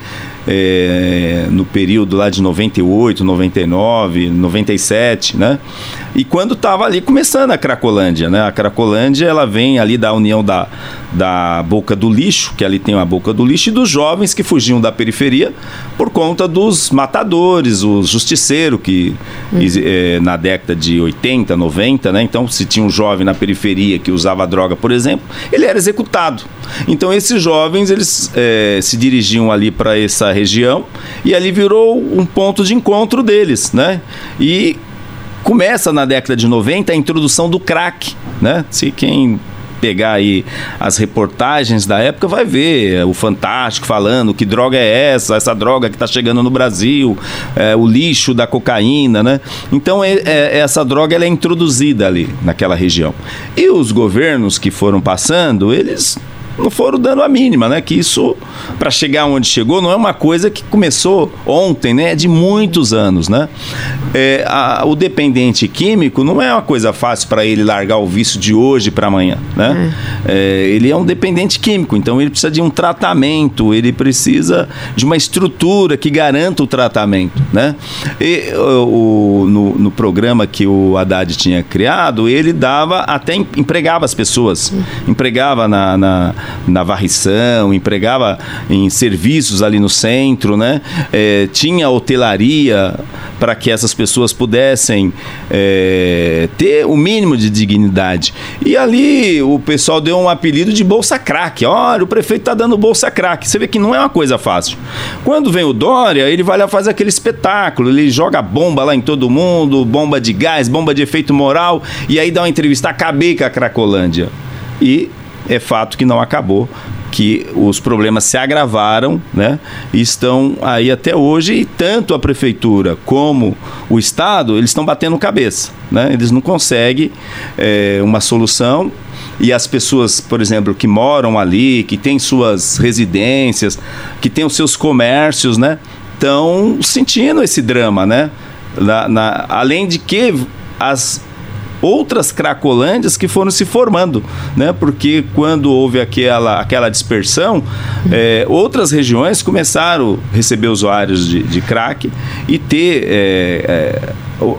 é, no período lá de 98, 99, 97, né? E quando estava ali começando a Cracolândia, né? A Cracolândia, ela vem ali da união da, da boca do lixo, que ali tem uma boca do lixo, e dos jovens que fugiam da periferia por conta dos matadores, os justiceiros, que uhum. é, na década de 80, 90, né? Então, se tinha um jovem na periferia que usava droga, por exemplo, ele era executado. Então, esses jovens, eles é, se dirigiam ali para essa região e ali virou um ponto de encontro deles, né? E começa na década de 90 a introdução do crack, né? Se quem pegar aí as reportagens da época, vai ver o Fantástico falando que droga é essa, essa droga que está chegando no Brasil, é, o lixo da cocaína, né? Então é, é, essa droga ela é introduzida ali naquela região. E os governos que foram passando, eles não foram dando a mínima, né? Que isso, para chegar onde chegou, não é uma coisa que começou ontem, né? É de muitos anos, né? É, a, o dependente químico não é uma coisa fácil para ele largar o vício de hoje para amanhã, né? É. É, ele é um dependente químico, então ele precisa de um tratamento, ele precisa de uma estrutura que garanta o tratamento, né? E o, no, no programa que o Haddad tinha criado, ele dava até empregava as pessoas, empregava na, na na varrição, empregava em serviços ali no centro, né? É, tinha hotelaria para que essas pessoas pudessem é, ter o mínimo de dignidade. E ali o pessoal deu um apelido de bolsa crack. Olha, o prefeito está dando bolsa crack. Você vê que não é uma coisa fácil. Quando vem o Dória, ele vai lá fazer aquele espetáculo, ele joga bomba lá em todo mundo, bomba de gás, bomba de efeito moral, e aí dá uma entrevista, acabei com a Cracolândia. E é fato que não acabou, que os problemas se agravaram, né? E estão aí até hoje e tanto a prefeitura como o estado eles estão batendo cabeça, né? Eles não conseguem é, uma solução e as pessoas, por exemplo, que moram ali, que têm suas residências, que têm os seus comércios, né? Estão sentindo esse drama, né? Na, na, além de que as outras cracolândias que foram se formando, né? Porque quando houve aquela, aquela dispersão, é, outras regiões começaram a receber usuários de, de crack e ter é, é,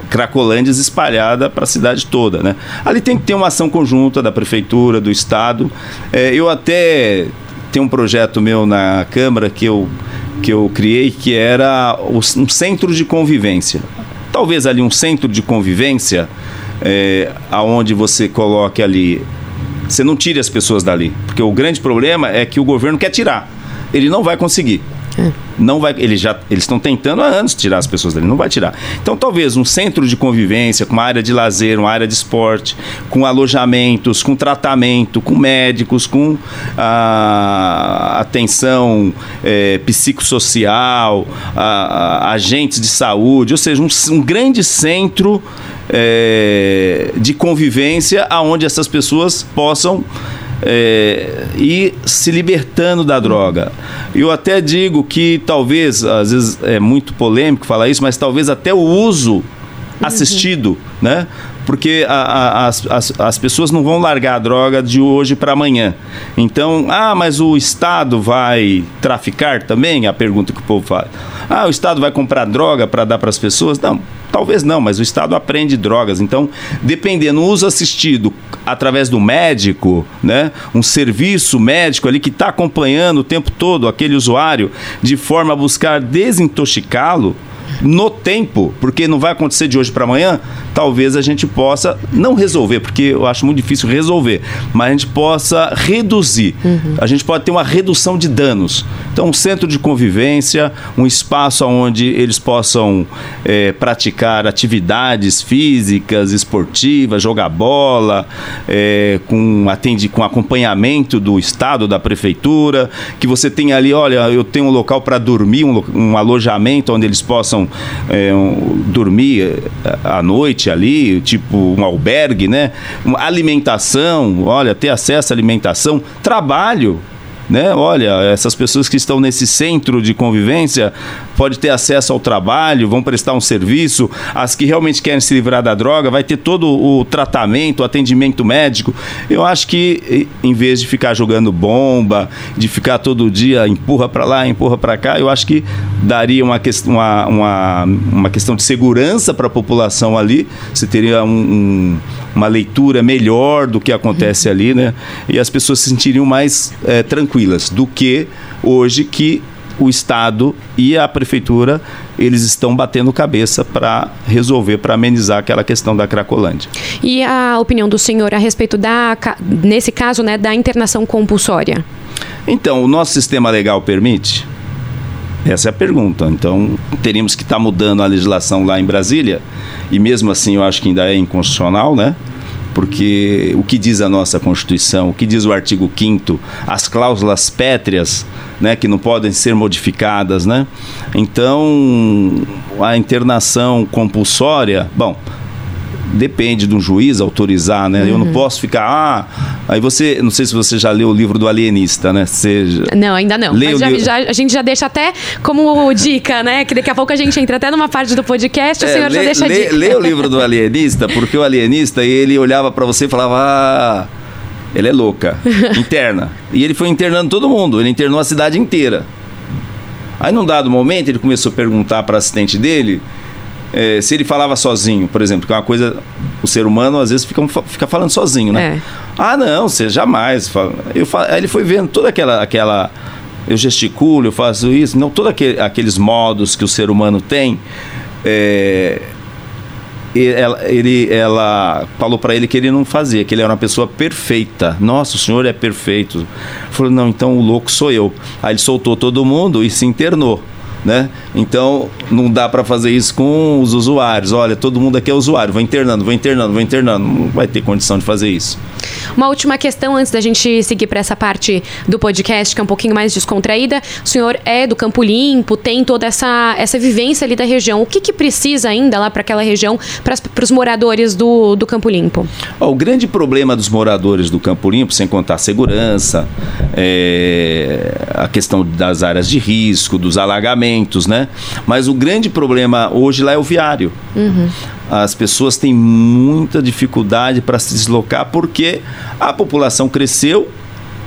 cracolândias espalhada para a cidade toda, né? Ali tem que ter uma ação conjunta da prefeitura, do estado. É, eu até tenho um projeto meu na Câmara que eu que eu criei que era um centro de convivência. Talvez ali um centro de convivência é, aonde você coloque ali, você não tire as pessoas dali, porque o grande problema é que o governo quer tirar. Ele não vai conseguir. É. Não vai, eles já eles estão tentando há anos tirar as pessoas dali, não vai tirar. Então talvez um centro de convivência, com uma área de lazer, uma área de esporte, com alojamentos, com tratamento, com médicos, com a, ah, atenção é, psicossocial, a, a, agentes de saúde, ou seja, um, um grande centro é, de convivência aonde essas pessoas possam é, e se libertando da droga. Eu até digo que talvez, às vezes é muito polêmico falar isso, mas talvez até o uso uhum. assistido, né? Porque a, a, as, as, as pessoas não vão largar a droga de hoje para amanhã. Então, ah, mas o Estado vai traficar também? A pergunta que o povo faz. Ah, o Estado vai comprar droga para dar para as pessoas? Não, talvez não, mas o Estado aprende drogas. Então, dependendo, uso assistido através do médico, né? Um serviço médico ali que está acompanhando o tempo todo aquele usuário de forma a buscar desintoxicá-lo no tempo, porque não vai acontecer de hoje para amanhã, talvez a gente possa não resolver, porque eu acho muito difícil resolver, mas a gente possa reduzir. Uhum. A gente pode ter uma redução de danos. Então, um centro de convivência, um espaço onde eles possam é, praticar atividades físicas, esportivas, jogar bola, é, com, atende, com acompanhamento do Estado, da Prefeitura, que você tenha ali, olha, eu tenho um local para dormir, um, um alojamento onde eles possam é, um, dormir é, à noite ali, tipo um albergue, né? Uma alimentação, olha, ter acesso à alimentação, trabalho né? Olha, essas pessoas que estão nesse centro de convivência pode ter acesso ao trabalho, vão prestar um serviço. As que realmente querem se livrar da droga, vai ter todo o tratamento, o atendimento médico. Eu acho que em vez de ficar jogando bomba, de ficar todo dia empurra para lá, empurra para cá, eu acho que daria uma, uma, uma, uma questão de segurança para a população ali. Você teria um, um, uma leitura melhor do que acontece ali, né? E as pessoas se sentiriam mais é, tranquilas tranquilas do que hoje que o Estado e a Prefeitura eles estão batendo cabeça para resolver, para amenizar aquela questão da Cracolândia. E a opinião do senhor a respeito da, nesse caso, né, da internação compulsória? Então, o nosso sistema legal permite? Essa é a pergunta. Então, teríamos que estar tá mudando a legislação lá em Brasília, e mesmo assim eu acho que ainda é inconstitucional, né? Porque o que diz a nossa Constituição, o que diz o artigo 5 as cláusulas pétreas, né, que não podem ser modificadas, né? Então, a internação compulsória, bom, depende de um juiz autorizar, né? Uhum. Eu não uhum. posso ficar, ah, aí você, não sei se você já leu o livro do alienista, né? Seja, não, ainda não. Já, já, a gente já deixa até como dica, né? Que daqui a pouco a gente entra até numa parte do podcast, é, o senhor lê, já deixa lê, dica. Lê o livro do alienista, porque o alienista, ele olhava para você e falava, ah, ele é louca, interna. E ele foi internando todo mundo, ele internou a cidade inteira. Aí, num dado momento, ele começou a perguntar para assistente dele é, se ele falava sozinho, por exemplo, que é uma coisa. O ser humano às vezes fica, fica falando sozinho, né? É. Ah, não, você jamais. Eu, aí ele foi vendo toda aquela. aquela eu gesticulo, eu faço isso, não todos aquele, aqueles modos que o ser humano tem. É, ela, ele, ela falou para ele que ele não fazia, que ele era uma pessoa perfeita. Nossa, o senhor é perfeito. Falou, não, então o louco sou eu. Aí ele soltou todo mundo e se internou né? Então não dá para fazer isso com os usuários. Olha, todo mundo aqui é usuário, vai internando, vai internando, vai internando. Não vai ter condição de fazer isso. Uma última questão antes da gente seguir para essa parte do podcast que é um pouquinho mais descontraída. O senhor é do Campo Limpo, tem toda essa, essa vivência ali da região. O que, que precisa ainda lá para aquela região, para os moradores do, do Campo Limpo? o grande problema dos moradores do Campo Limpo, sem contar a segurança, é, a questão das áreas de risco, dos alagamentos, né? Mas o grande problema hoje lá é o viário. Uhum as pessoas têm muita dificuldade para se deslocar porque a população cresceu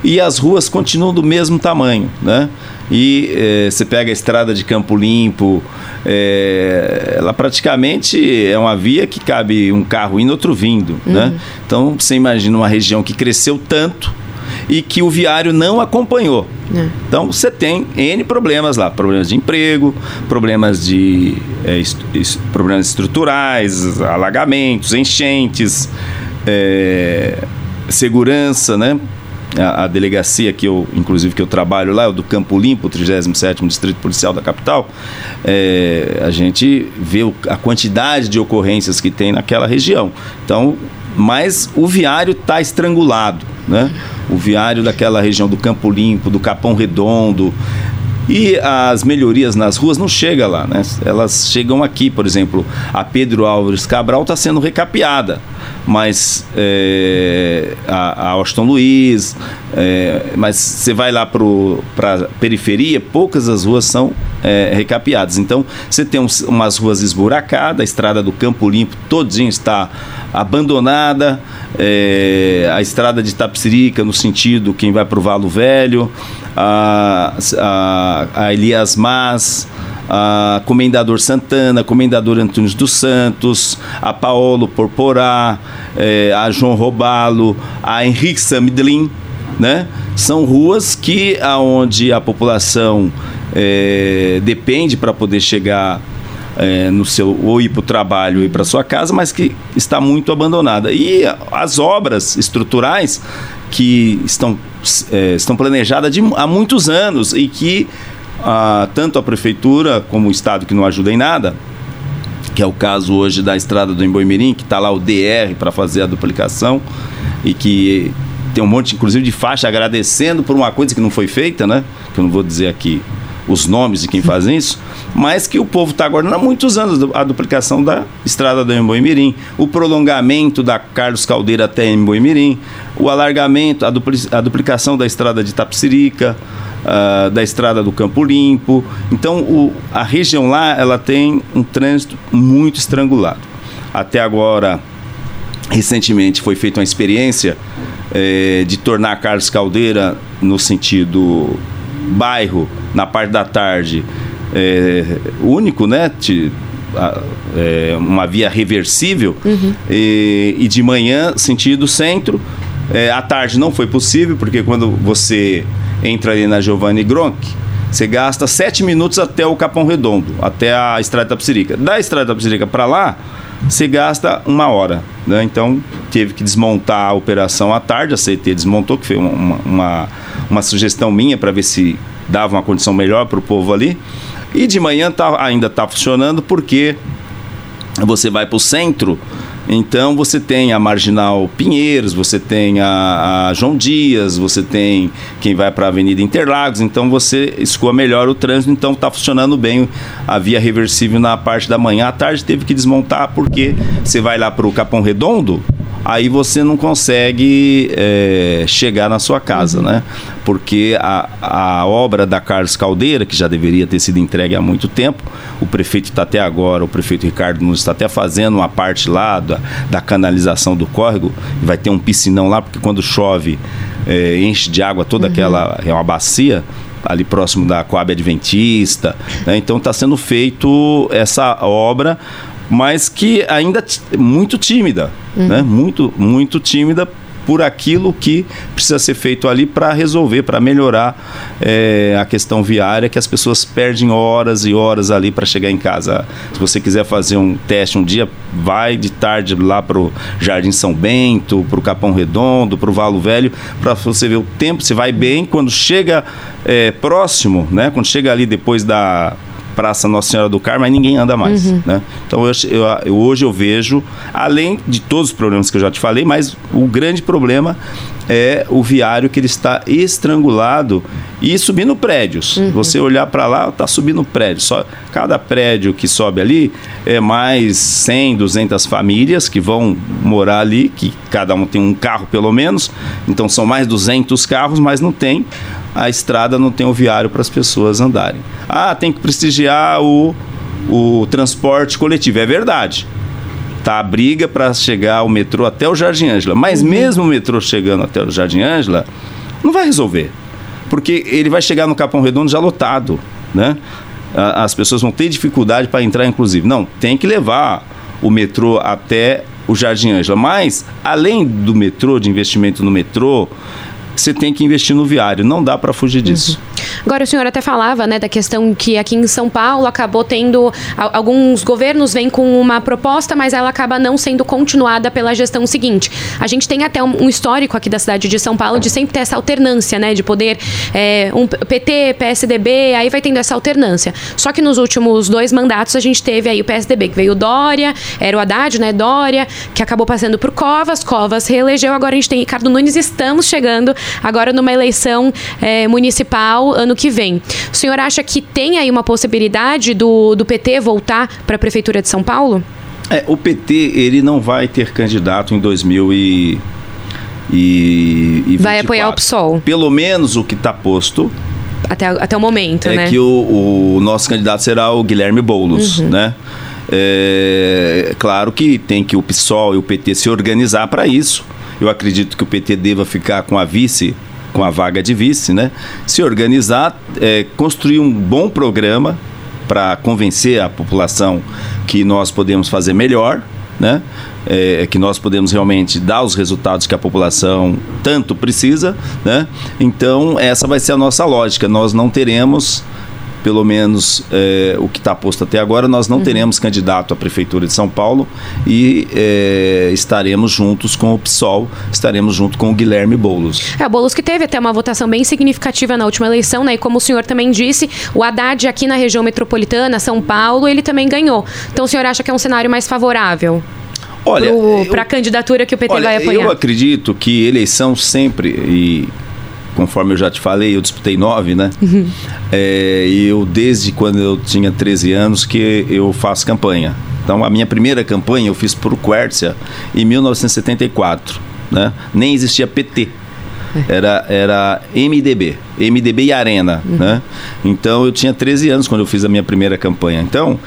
e as ruas continuam do mesmo tamanho, né? E é, você pega a estrada de Campo Limpo, é, ela praticamente é uma via que cabe um carro indo, outro vindo, né? uhum. né? Então você imagina uma região que cresceu tanto e que o viário não acompanhou. É. Então você tem N problemas lá, problemas de emprego, problemas de é, est problemas estruturais, alagamentos, enchentes, é, segurança, né? A, a, delegacia que eu, inclusive, que eu trabalho lá, é o do Campo Limpo, o 37º Distrito Policial da capital, é, a gente vê o, a quantidade de ocorrências que tem naquela região. Então, mas o viário está estrangulado, né? O viário daquela região do Campo Limpo, do Capão Redondo, e as melhorias nas ruas não chegam lá, né? Elas chegam aqui, por exemplo, a Pedro Álvares Cabral está sendo recapeada, mas é, a, a Austin Luiz, é, mas você vai lá para a periferia, poucas das ruas são é, recapeadas. Então, você tem umas ruas esburacadas, a estrada do Campo Limpo todinho está abandonada, é, a estrada de Tapsirica, no sentido quem vai para o Valo Velho, a, a, a Elias Mas, a Comendador Santana, Comendador Antônio dos Santos, a Paolo Porporá, é, a João Robalo, a Henrique Samidlin, né? São ruas que aonde a população é, depende para poder chegar é, no seu ou ir para o trabalho ir para sua casa, mas que está muito abandonada. E as obras estruturais que estão, é, estão planejadas de, há muitos anos e que ah, tanto a prefeitura como o estado que não ajuda em nada, que é o caso hoje da estrada do Emboimirim, que está lá o DR para fazer a duplicação e que tem um monte, inclusive, de faixa agradecendo por uma coisa que não foi feita, né? Que eu não vou dizer aqui os nomes de quem faz isso, mas que o povo está aguardando há muitos anos a duplicação da estrada do Emboimirim, o prolongamento da Carlos Caldeira até Emboimirim, o alargamento, a, dupli a duplicação da estrada de Tapsirica, uh, da estrada do Campo Limpo. Então, o, a região lá ela tem um trânsito muito estrangulado. Até agora, recentemente, foi feita uma experiência eh, de tornar Carlos Caldeira no sentido bairro na parte da tarde é, único, né? Te, a, é, uma via reversível uhum. e, e, de manhã sentido centro. É, à tarde não foi possível porque quando você entra ali na Giovanni Gronk, você gasta sete minutos até o Capão Redondo, até a Estrada da Psirica. Da Estrada da Psirica para lá, você gasta uma hora. Né? Então, teve que desmontar a operação à tarde, a CT desmontou, que foi uma, uma, uma sugestão minha para ver se dava uma condição melhor para o povo ali. E de manhã tá, ainda está funcionando porque você vai para o centro, então você tem a Marginal Pinheiros, você tem a, a João Dias, você tem quem vai para a Avenida Interlagos, então você escoa melhor o trânsito, então está funcionando bem a via reversível na parte da manhã. À tarde teve que desmontar porque você vai lá para o Capão Redondo, aí você não consegue é, chegar na sua casa, uhum. né? Porque a, a obra da Carlos Caldeira, que já deveria ter sido entregue há muito tempo, o prefeito está até agora, o prefeito Ricardo Nunes está até fazendo uma parte lá da, da canalização do córrego, vai ter um piscinão lá, porque quando chove é, enche de água toda uhum. aquela, é uma bacia, ali próximo da Coab Adventista. Né? Então está sendo feito essa obra mas que ainda é muito tímida, uhum. né? Muito, muito tímida por aquilo que precisa ser feito ali para resolver, para melhorar é, a questão viária, que as pessoas perdem horas e horas ali para chegar em casa. Se você quiser fazer um teste um dia, vai de tarde lá para o Jardim São Bento, para o Capão Redondo, para o Valo Velho, para você ver o tempo, se vai bem. Quando chega é, próximo, né? quando chega ali depois da Praça Nossa Senhora do Carmo, mas ninguém anda mais. Uhum. Né? Então eu, eu, hoje eu vejo, além de todos os problemas que eu já te falei, mas o grande problema é o viário que ele está estrangulado e subindo prédios. Uhum. Você olhar para lá, está subindo prédio. Só cada prédio que sobe ali é mais 100, 200 famílias que vão morar ali, que cada um tem um carro pelo menos. Então são mais 200 carros, mas não tem a estrada não tem o viário para as pessoas andarem. Ah, tem que prestigiar o, o transporte coletivo. É verdade. Tá a briga para chegar o metrô até o Jardim Ângela. Mas uhum. mesmo o metrô chegando até o Jardim Ângela, Não vai resolver. Porque ele vai chegar no Capão Redondo já lotado, né? As pessoas vão ter dificuldade para entrar, inclusive. Não, tem que levar o metrô até o Jardim Ângela. Mas, além do metrô, de investimento no metrô, você tem que investir no viário. Não dá para fugir disso. Uhum. Agora, o senhor até falava né, da questão que aqui em São Paulo acabou tendo. Alguns governos vêm com uma proposta, mas ela acaba não sendo continuada pela gestão seguinte. A gente tem até um, histórico aqui da cidade de São Paulo de sempre ter essa alternância, né? De poder. É, um PT, PSDB, aí vai tendo essa alternância. Só que nos últimos dois mandatos a gente teve aí o PSDB, que veio Dória, era o Haddad, né? Dória, que acabou passando por Covas, Covas reelegeu, agora a gente tem Ricardo Nunes, estamos chegando agora numa eleição é, municipal ano que vem. O senhor acha que tem aí uma possibilidade do, do PT voltar para a Prefeitura de São Paulo? É, o PT ele não vai ter candidato em 2000 e, e, e vai apoiar o PSOL. Pelo menos o que está posto até, até o momento, é né? que o, o, nosso candidato será o Guilherme Boulos, uhum. né? É, claro que tem que o PSOL e o PT se organizar para isso. Eu acredito que o PT deva ficar com a vice, com a vaga de vice, né? Se organizar, é, construir um bom programa para convencer a população que nós podemos fazer melhor, né? É, que nós podemos realmente dar os resultados que a população tanto precisa, né? Então essa vai ser a nossa lógica. Nós não teremos pelo menos é, o que está posto até agora, nós não uhum. teremos candidato à Prefeitura de São Paulo e é, estaremos juntos com o PSOL, estaremos junto com o Guilherme Boulos. É, o Boulos que teve até uma votação bem significativa na última eleição, né? E como o senhor também disse, o Haddad aqui na região metropolitana, São Paulo, ele também ganhou. Então o senhor acha que é um cenário mais favorável? Olha, para a candidatura que o PT olha, vai apoiar. Eu acredito que eleição sempre e conforme eu já te falei, eu disputei nove, né? Uhum. É, eu, desde quando eu tinha 13 anos, que eu faço campanha. Então, a minha primeira campanha eu fiz por Quercia em 1974, né? Nem existia PT. É. Era, era MDB, MDB e Arena, uhum. né? Então, eu tinha 13 anos quando eu fiz a minha primeira campanha. Então,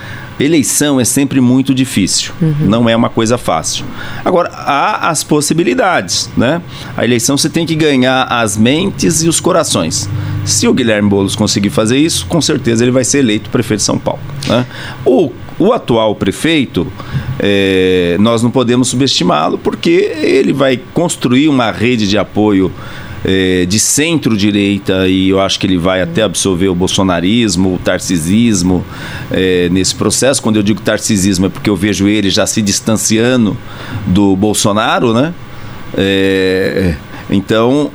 eleição é sempre muito difícil, uhum. não é uma coisa fácil. Agora, há as possibilidades, né? A eleição você tem que ganhar as mentes e os corações. Se o Guilherme Boulos conseguir fazer isso, com certeza ele vai ser eleito prefeito de São Paulo. Né? O, o atual prefeito, é, nós não podemos subestimá-lo, porque ele vai construir uma rede de apoio é, de centro-direita e eu acho que ele vai até absorver o bolsonarismo, o tarcisismo é, nesse processo. Quando eu digo tarcisismo é porque eu vejo ele já se distanciando do Bolsonaro, né? É, então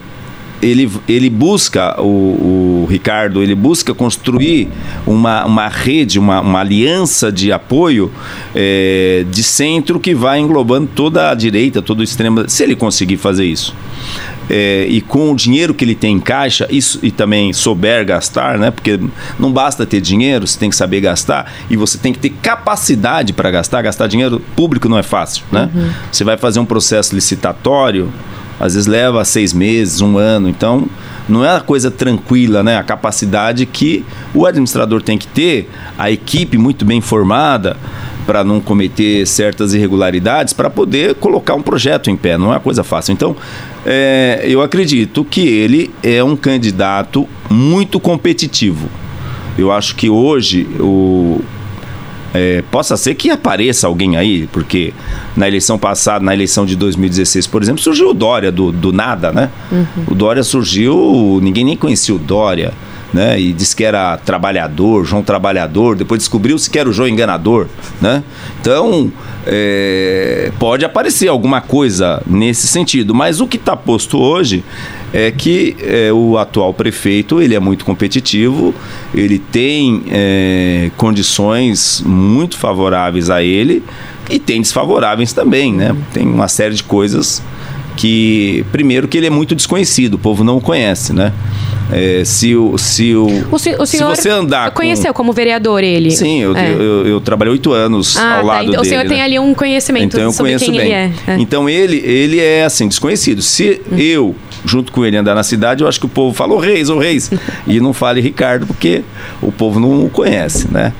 ele, ele busca, o, o, Ricardo, ele busca construir uma, uma rede, uma, uma aliança de apoio é, de centro que vai englobando toda a direita, todo o extremo, se ele conseguir fazer isso é, e com o dinheiro que ele tem em caixa isso, e também souber gastar, né? Porque não basta ter dinheiro, você tem que saber gastar e você tem que ter capacidade para gastar. Gastar dinheiro público não é fácil, né? Uhum. Você vai fazer um processo licitatório, às vezes leva seis meses, um ano, então não é uma coisa tranquila, né? A capacidade que o administrador tem que ter, a equipe muito bem formada para não cometer certas irregularidades, para poder colocar um projeto em pé. Não é uma coisa fácil. Então, é, eu acredito que ele é um candidato muito competitivo. Eu acho que hoje o, é, possa ser que apareça alguém aí, porque na eleição passada, na eleição de 2016, por exemplo, surgiu o Dória do, do nada, né? Uhum. O Dória surgiu, ninguém nem conhecia o Dória né? E disse que era trabalhador, João Trabalhador, depois descobriu-se que era o João Enganador, né? Então, é, pode aparecer alguma coisa nesse sentido, mas o que está posto hoje é que é, o atual prefeito ele é muito competitivo, ele tem é, condições muito favoráveis a ele e tem desfavoráveis também, né? Tem uma série de coisas que, primeiro, que ele é muito desconhecido, o povo não o conhece, né? É, se o, se o, o, se, o senhor se você andar conheceu com... como vereador ele? Sim, eu, é. eu, eu, eu, trabalhei oito anos ah, ao tá. lado então, dele. O senhor né? tem ali um conhecimento então, eu sobre conheço quem bem. ele é. é. Então ele, ele é assim, desconhecido. Se hum. eu, junto com ele, andar na cidade, eu acho que o povo fala, ô reis, ô reis. e não fale Ricardo, porque o povo não o conhece, né?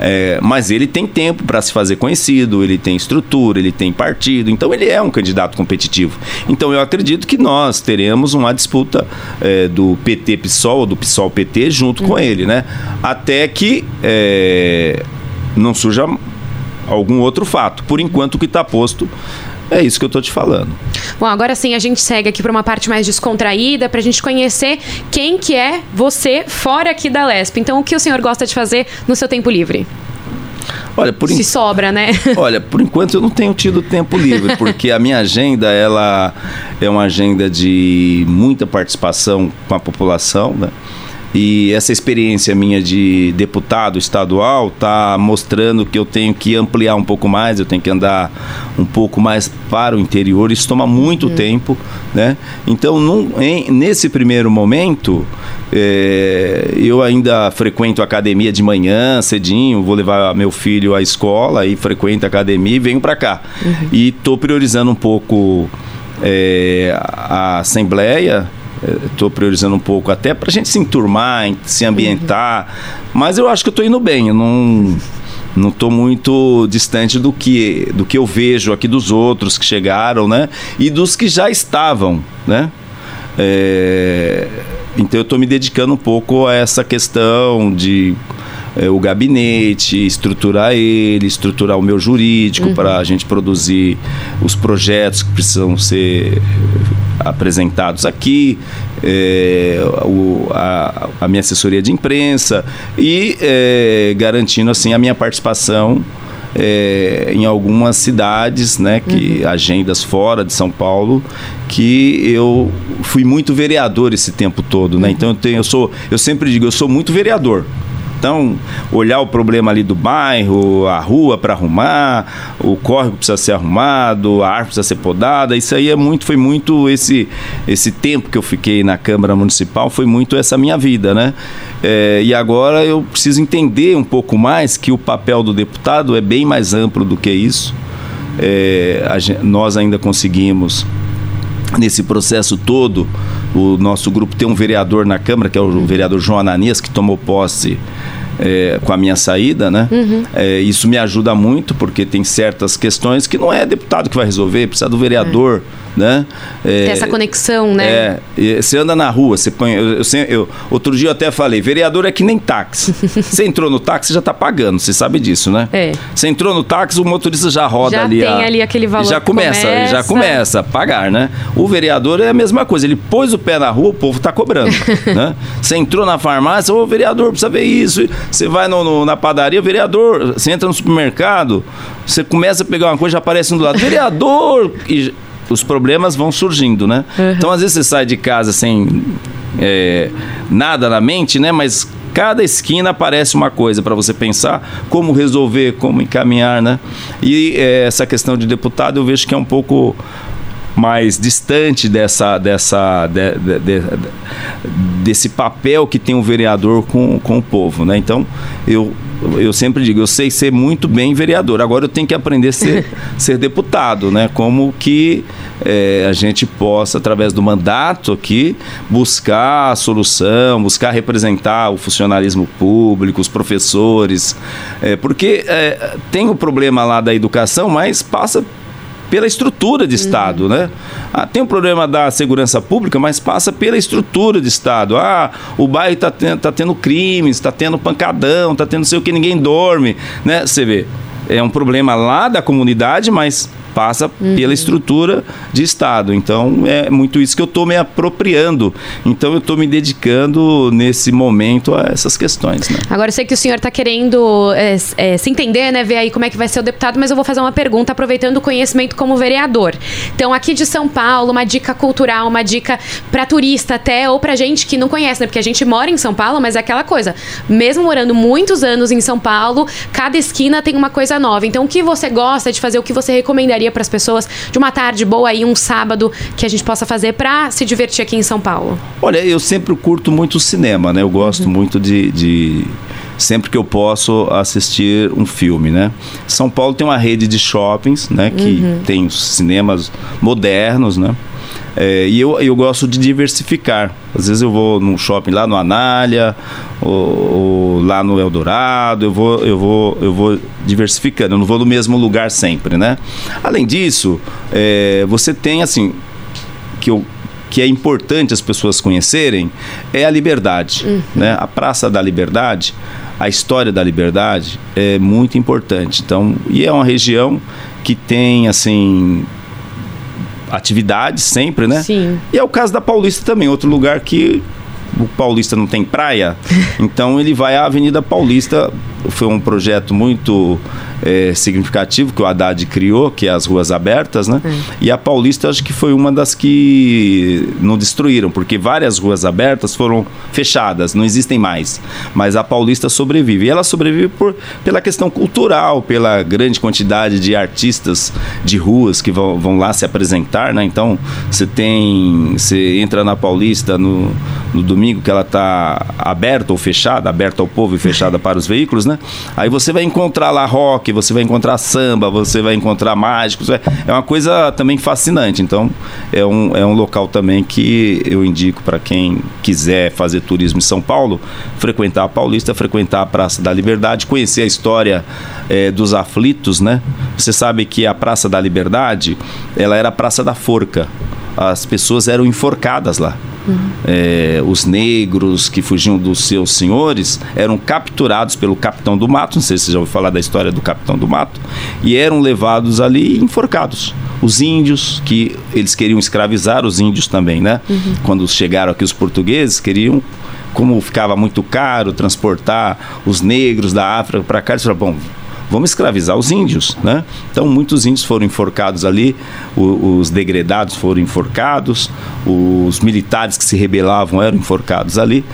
É, mas ele tem tempo para se fazer conhecido, ele tem estrutura, ele tem partido, então ele é um candidato competitivo. Então eu acredito que nós teremos uma disputa é, do PT-PSOL, do PSOL-PT, junto uhum. com ele, né? Até que é, não surja algum outro fato. Por enquanto, o que está posto é isso que eu estou te falando. Bom, agora sim a gente segue aqui para uma parte mais descontraída, para a gente conhecer quem que é você fora aqui da Lesp. Então, o que o senhor gosta de fazer no seu tempo livre? Olha, por Se sobra, né? Olha, por enquanto eu não tenho tido tempo livre, porque a minha agenda ela é uma agenda de muita participação com a população, né? E essa experiência minha de deputado estadual está mostrando que eu tenho que ampliar um pouco mais, eu tenho que andar um pouco mais para o interior. Isso toma muito uhum. tempo, né? Então, num, em, nesse primeiro momento, é, eu ainda frequento a academia de manhã, cedinho, vou levar meu filho à escola e frequento a academia e venho para cá. Uhum. E estou priorizando um pouco é, a Assembleia Estou priorizando um pouco até para a gente se enturmar, se ambientar. Uhum. Mas eu acho que eu estou indo bem. Eu não não estou muito distante do que, do que eu vejo aqui dos outros que chegaram, né? E dos que já estavam, né? É, então eu estou me dedicando um pouco a essa questão de é, o gabinete, estruturar ele, estruturar o meu jurídico uhum. para a gente produzir os projetos que precisam ser apresentados aqui, é, o, a, a, minha assessoria de imprensa e é, garantindo assim a minha participação é, em algumas cidades, né, que uhum. agendas fora de São Paulo, que eu fui muito vereador esse tempo todo, né? Uhum. Então eu, tenho, eu sou, eu sempre digo, eu sou muito vereador. Então, olhar o problema ali do bairro, a rua para arrumar, o córrego precisa ser arrumado, a árvore precisa ser podada, isso aí é muito, foi muito esse, esse tempo que eu fiquei na Câmara Municipal, foi muito essa minha vida, né? É, e agora eu preciso entender um pouco mais que o papel do deputado é bem mais amplo do que isso. É, nós ainda conseguimos nesse processo todo, o nosso grupo tem um vereador na Câmara, que é o vereador João Ananias, que tomou posse é, com a minha saída, né? Uhum. É, isso me ajuda muito, porque tem certas questões que não é deputado que vai resolver, precisa do vereador. É né? É, Tem essa conexão, né? É, você anda na rua, você põe. Eu, eu, eu, outro dia eu até falei, vereador é que nem táxi. você entrou no táxi, já está pagando, você sabe disso, né? É. Você entrou no táxi, o motorista já roda já ali. Já tem a, ali aquele valor. Já começa, começa, já começa a pagar, né? O vereador é a mesma coisa, ele pôs o pé na rua, o povo está cobrando. né? Você entrou na farmácia, ô vereador, precisa ver isso. Você vai no, no, na padaria, vereador, você entra no supermercado, você começa a pegar uma coisa, já aparece um do lado, vereador! E os problemas vão surgindo, né? Uhum. Então, às vezes você sai de casa sem é, nada na mente, né? Mas cada esquina aparece uma coisa para você pensar como resolver, como encaminhar, né? E é, essa questão de deputado eu vejo que é um pouco mais distante dessa, dessa de, de, de, desse papel que tem o vereador com, com o povo, né? Então eu eu sempre digo, eu sei ser muito bem vereador, agora eu tenho que aprender a ser, ser deputado, né? Como que é, a gente possa, através do mandato aqui, buscar a solução, buscar representar o funcionalismo público, os professores, é, porque é, tem o problema lá da educação, mas passa pela estrutura de Estado, uhum. né? Ah, tem um problema da segurança pública, mas passa pela estrutura de Estado. Ah, o bairro está tendo, tá tendo crimes, está tendo pancadão, está tendo sei o que, ninguém dorme, né? Você vê, é um problema lá da comunidade, mas passa uhum. pela estrutura de Estado. Então, é muito isso que eu estou me apropriando. Então, eu estou me dedicando nesse momento a essas questões. Né? Agora, eu sei que o senhor está querendo é, é, se entender, né? Ver aí como é que vai ser o deputado, mas eu vou fazer uma pergunta aproveitando o conhecimento como vereador. Então, aqui de São Paulo, uma dica cultural, uma dica para turista até, ou para gente que não conhece, né? Porque a gente mora em São Paulo, mas é aquela coisa. Mesmo morando muitos anos em São Paulo, cada esquina tem uma coisa nova. Então, o que você gosta de fazer, o que você recomendaria para as pessoas de uma tarde boa aí, um sábado que a gente possa fazer para se divertir aqui em São Paulo? Olha, eu sempre curto muito cinema, né? Eu gosto uhum. muito de, de sempre que eu posso assistir um filme, né? São Paulo tem uma rede de shoppings, né? Que uhum. tem cinemas modernos, né? É, e eu, eu gosto de diversificar. Às vezes eu vou num shopping lá no Anália, ou, ou, lá no Eldorado, eu vou, eu, vou, eu vou diversificando, eu não vou no mesmo lugar sempre, né? Além disso, é, você tem assim, que eu que é importante as pessoas conhecerem é a liberdade. Uhum. Né? A Praça da Liberdade, a história da liberdade é muito importante. Então, e é uma região que tem assim atividades sempre, né? Sim. E é o caso da Paulista também, outro lugar que o Paulista não tem praia, então ele vai à Avenida Paulista. Foi um projeto muito é, significativo que o Haddad criou, que é as ruas abertas, né? É. E a Paulista acho que foi uma das que não destruíram, porque várias ruas abertas foram fechadas, não existem mais. Mas a Paulista sobrevive. E ela sobrevive por, pela questão cultural, pela grande quantidade de artistas de ruas que vão, vão lá se apresentar, né? Então, você tem. Você entra na Paulista no, no domingo que ela está aberta ou fechada, aberta ao povo e fechada para os veículos, né? Aí você vai encontrar lá rock você vai encontrar samba, você vai encontrar mágicos. É, é uma coisa também fascinante. Então, é um, é um local também que eu indico para quem quiser fazer turismo em São Paulo, frequentar a Paulista, frequentar a Praça da Liberdade, conhecer a história é, dos aflitos, né? Você sabe que a Praça da Liberdade, ela era a Praça da Forca. As pessoas eram enforcadas lá. É, os negros que fugiam dos seus senhores eram capturados pelo capitão do mato, não sei se você já ouviu falar da história do capitão do mato, e eram levados ali e enforcados. Os índios, que eles queriam escravizar os índios também, né? Uhum. Quando chegaram aqui os portugueses, queriam como ficava muito caro transportar os negros da África para cá, eles falaram, bom, vamos escravizar os índios, né? Então muitos índios foram enforcados ali, os, os degredados foram enforcados, os militares que se rebelavam eram enforcados ali.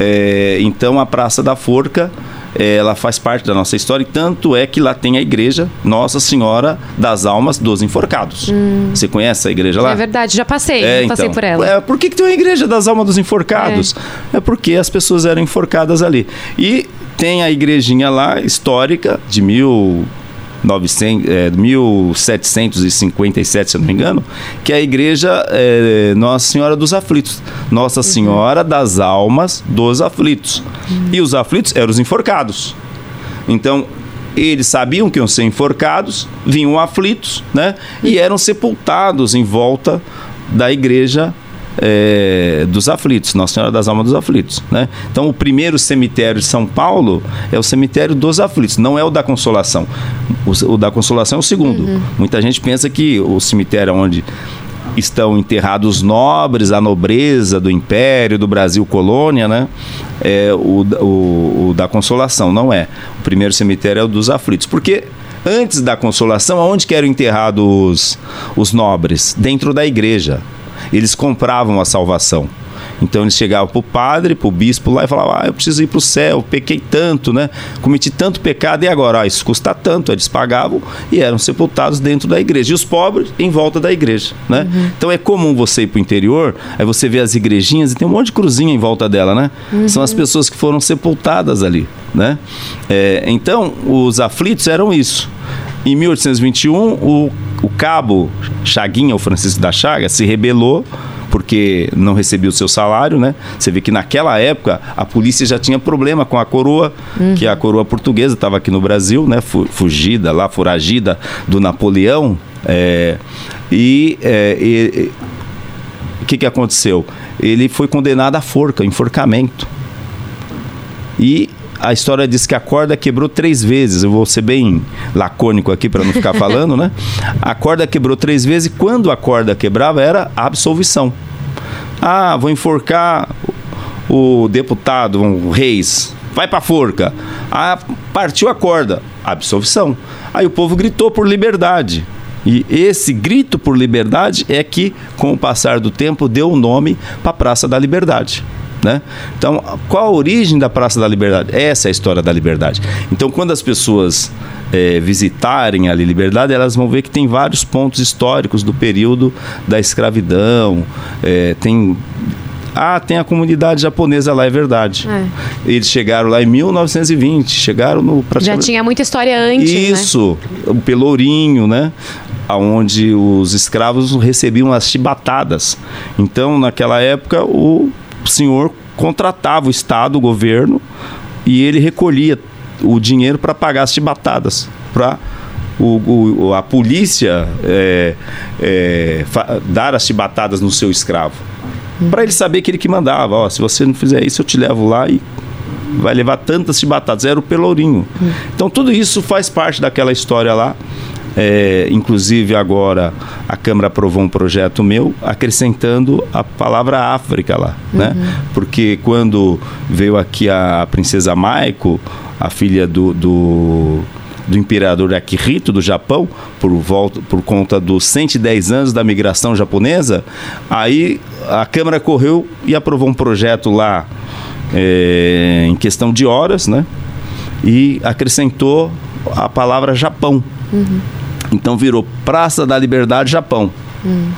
É, então a Praça da Forca ela faz parte da nossa história e tanto é que lá tem a igreja Nossa Senhora das Almas dos Enforcados. Hum. Você conhece a igreja lá? É verdade, já passei, é, passei então, por ela. É, por que, que tem uma igreja das Almas dos Enforcados? É. é porque as pessoas eram enforcadas ali. E tem a igrejinha lá, histórica, de mil 900, é, 1757, se eu não me engano, que é a igreja é, Nossa Senhora dos Aflitos. Nossa uhum. Senhora das Almas dos Aflitos. Uhum. E os aflitos eram os enforcados. Então, eles sabiam que iam ser enforcados, vinham aflitos, né? E eram sepultados em volta da igreja é, dos aflitos, Nossa Senhora das Almas dos Aflitos. Né? Então, o primeiro cemitério de São Paulo é o cemitério dos aflitos, não é o da Consolação. O, o da Consolação é o segundo. Uhum. Muita gente pensa que o cemitério onde estão enterrados nobres, a nobreza do Império, do Brasil colônia, né? É o, o, o da Consolação, não é. O primeiro cemitério é o dos aflitos. Porque antes da Consolação, aonde que eram enterrados os, os nobres? Dentro da igreja eles compravam a salvação. Então eles chegavam para o padre, para o bispo lá e falavam: Ah, eu preciso ir para o céu, pequei tanto, né? Cometi tanto pecado e agora, ah, isso custa tanto. Eles pagavam e eram sepultados dentro da igreja. E os pobres em volta da igreja, né? Uhum. Então é comum você ir para o interior, aí você vê as igrejinhas e tem um monte de cruzinha em volta dela, né? Uhum. São as pessoas que foram sepultadas ali, né? É, então os aflitos eram isso. Em 1821, o, o cabo Chaguinha, o Francisco da Chaga, se rebelou porque não recebia o seu salário, né? Você vê que naquela época a polícia já tinha problema com a coroa, uhum. que a coroa portuguesa estava aqui no Brasil, né? Fugida lá, foragida do Napoleão. É, e o que, que aconteceu? Ele foi condenado à forca, enforcamento. E a história diz que a corda quebrou três vezes. Eu vou ser bem lacônico aqui para não ficar falando, né? A corda quebrou três vezes e quando a corda quebrava era absolvição. Ah, vou enforcar o deputado, o Reis. Vai para forca. Ah, partiu a corda. Absolvição. Aí o povo gritou por liberdade. E esse grito por liberdade é que, com o passar do tempo, deu o nome para a Praça da Liberdade. Né? Então, qual a origem da Praça da Liberdade? Essa é a história da liberdade. Então, quando as pessoas é, visitarem a Liberdade, elas vão ver que tem vários pontos históricos do período da escravidão, é, tem ah, tem a comunidade japonesa lá, é verdade. É. Eles chegaram lá em 1920, chegaram no... Já tinha muita história antes, né? Isso, né? o Pelourinho, né? onde os escravos recebiam as chibatadas. Então, naquela época, o senhor contratava o Estado, o governo, e ele recolhia o dinheiro para pagar as chibatadas, para o, o, a polícia é, é, dar as chibatadas no seu escravo. Para ele saber que ele que mandava. Ó, se você não fizer isso, eu te levo lá e vai levar tantas chibatadas. Era o Pelourinho. Uhum. Então tudo isso faz parte daquela história lá. É, inclusive agora a Câmara aprovou um projeto meu acrescentando a palavra África lá, né? uhum. né? Porque quando veio aqui a princesa Maiko, a filha do, do do imperador Akihito do Japão por volta por conta dos 110 anos da migração japonesa, aí a Câmara correu e aprovou um projeto lá é, em questão de horas, né? E acrescentou a palavra Japão. Uhum. Então virou Praça da Liberdade Japão. Uhum.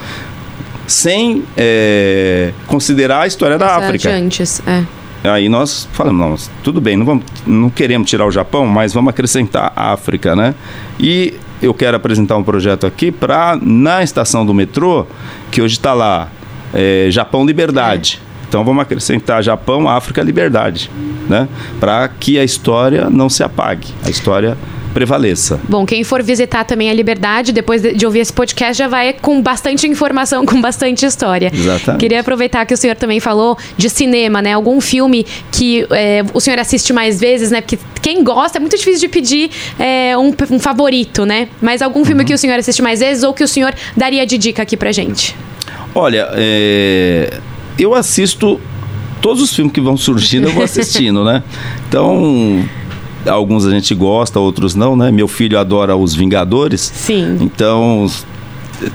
Sem é, considerar a história da África. antes, é. Aí nós falamos, não, tudo bem, não, vamos, não queremos tirar o Japão, mas vamos acrescentar a África, né? E eu quero apresentar um projeto aqui para, na estação do metrô, que hoje está lá, é, Japão Liberdade. É. Então vamos acrescentar Japão, África, Liberdade, né? Para que a história não se apague. A história prevaleça. Bom, quem for visitar também a Liberdade, depois de ouvir esse podcast, já vai com bastante informação, com bastante história. Exatamente. Queria aproveitar que o senhor também falou de cinema, né? Algum filme que é, o senhor assiste mais vezes, né? Porque quem gosta, é muito difícil de pedir é, um, um, favorito, né? Mas algum filme uhum. que o senhor assiste mais vezes ou que o senhor daria de dica aqui pra gente? Olha, é, eu assisto todos os filmes que vão surgindo, eu vou assistindo, né? Então, alguns a gente gosta, outros não, né? Meu filho adora os Vingadores. Sim. Então,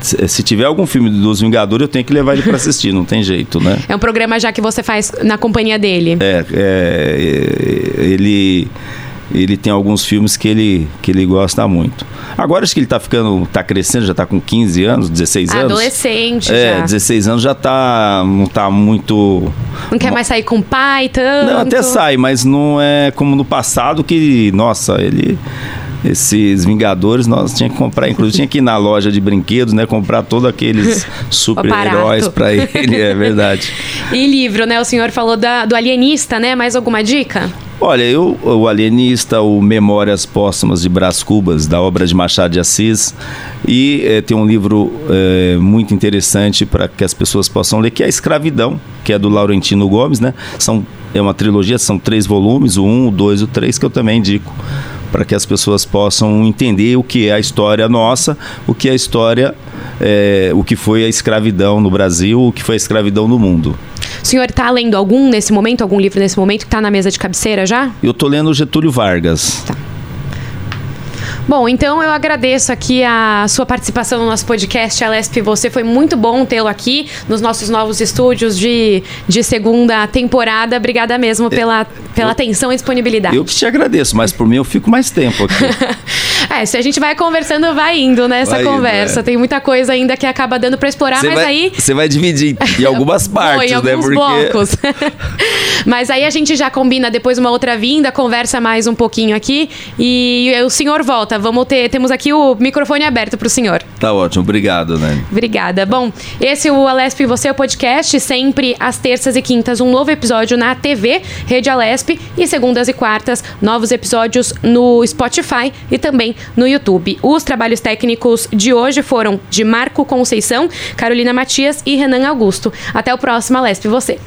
se tiver algum filme dos Vingadores, eu tenho que levar ele para assistir, não tem jeito, né? É um programa já que você faz na companhia dele. É, é ele ele tem alguns filmes que ele, que ele gosta muito. Agora acho que ele está ficando, está crescendo, já está com 15 anos, 16 anos. Adolescente é, já. 16 anos já tá, não está muito... Não quer mais sair com o pai tanto? Não, até sai, mas não é como no passado que, nossa, ele esses Vingadores, nós tinha que comprar, inclusive tinha que ir na loja de brinquedos, né? Comprar todos aqueles super-heróis para ele, é verdade. E livro, né? O senhor falou da, do alienista, né? Mais alguma dica? Olha, eu, o Alienista, o Memórias Póstumas de Brás Cubas, da obra de Machado de Assis, e é, tem um livro é, muito interessante para que as pessoas possam ler, que é a Escravidão, que é do Laurentino Gomes, né? São, é uma trilogia, são três volumes, o um, o dois e o três, que eu também indico para que as pessoas possam entender o que é a história nossa, o que é a história, é, o que foi a escravidão no Brasil, o que foi a escravidão no mundo. O senhor está lendo algum nesse momento, algum livro nesse momento que está na mesa de cabeceira já? Eu estou lendo Getúlio Vargas. Tá. Bom, então eu agradeço aqui a sua participação no nosso podcast, Alesp. Você foi muito bom tê-lo aqui nos nossos novos estúdios de, de segunda temporada. Obrigada mesmo pela, pela eu, atenção e disponibilidade. Eu que te agradeço, mas por mim eu fico mais tempo aqui. é, se a gente vai conversando, vai indo nessa vai conversa. Indo, é. Tem muita coisa ainda que acaba dando para explorar, cê mas vai, aí. Você vai dividir em algumas partes, Pô, em né? Porque... blocos. mas aí a gente já combina depois uma outra vinda, conversa mais um pouquinho aqui e o senhor volta vamos ter, temos aqui o microfone aberto para o senhor. Tá ótimo, obrigado, né? Obrigada. Bom, esse é o Alesp Você, é o podcast, sempre às terças e quintas, um novo episódio na TV, Rede Alesp, e segundas e quartas, novos episódios no Spotify e também no YouTube. Os trabalhos técnicos de hoje foram de Marco Conceição, Carolina Matias e Renan Augusto. Até o próximo Alesp Você.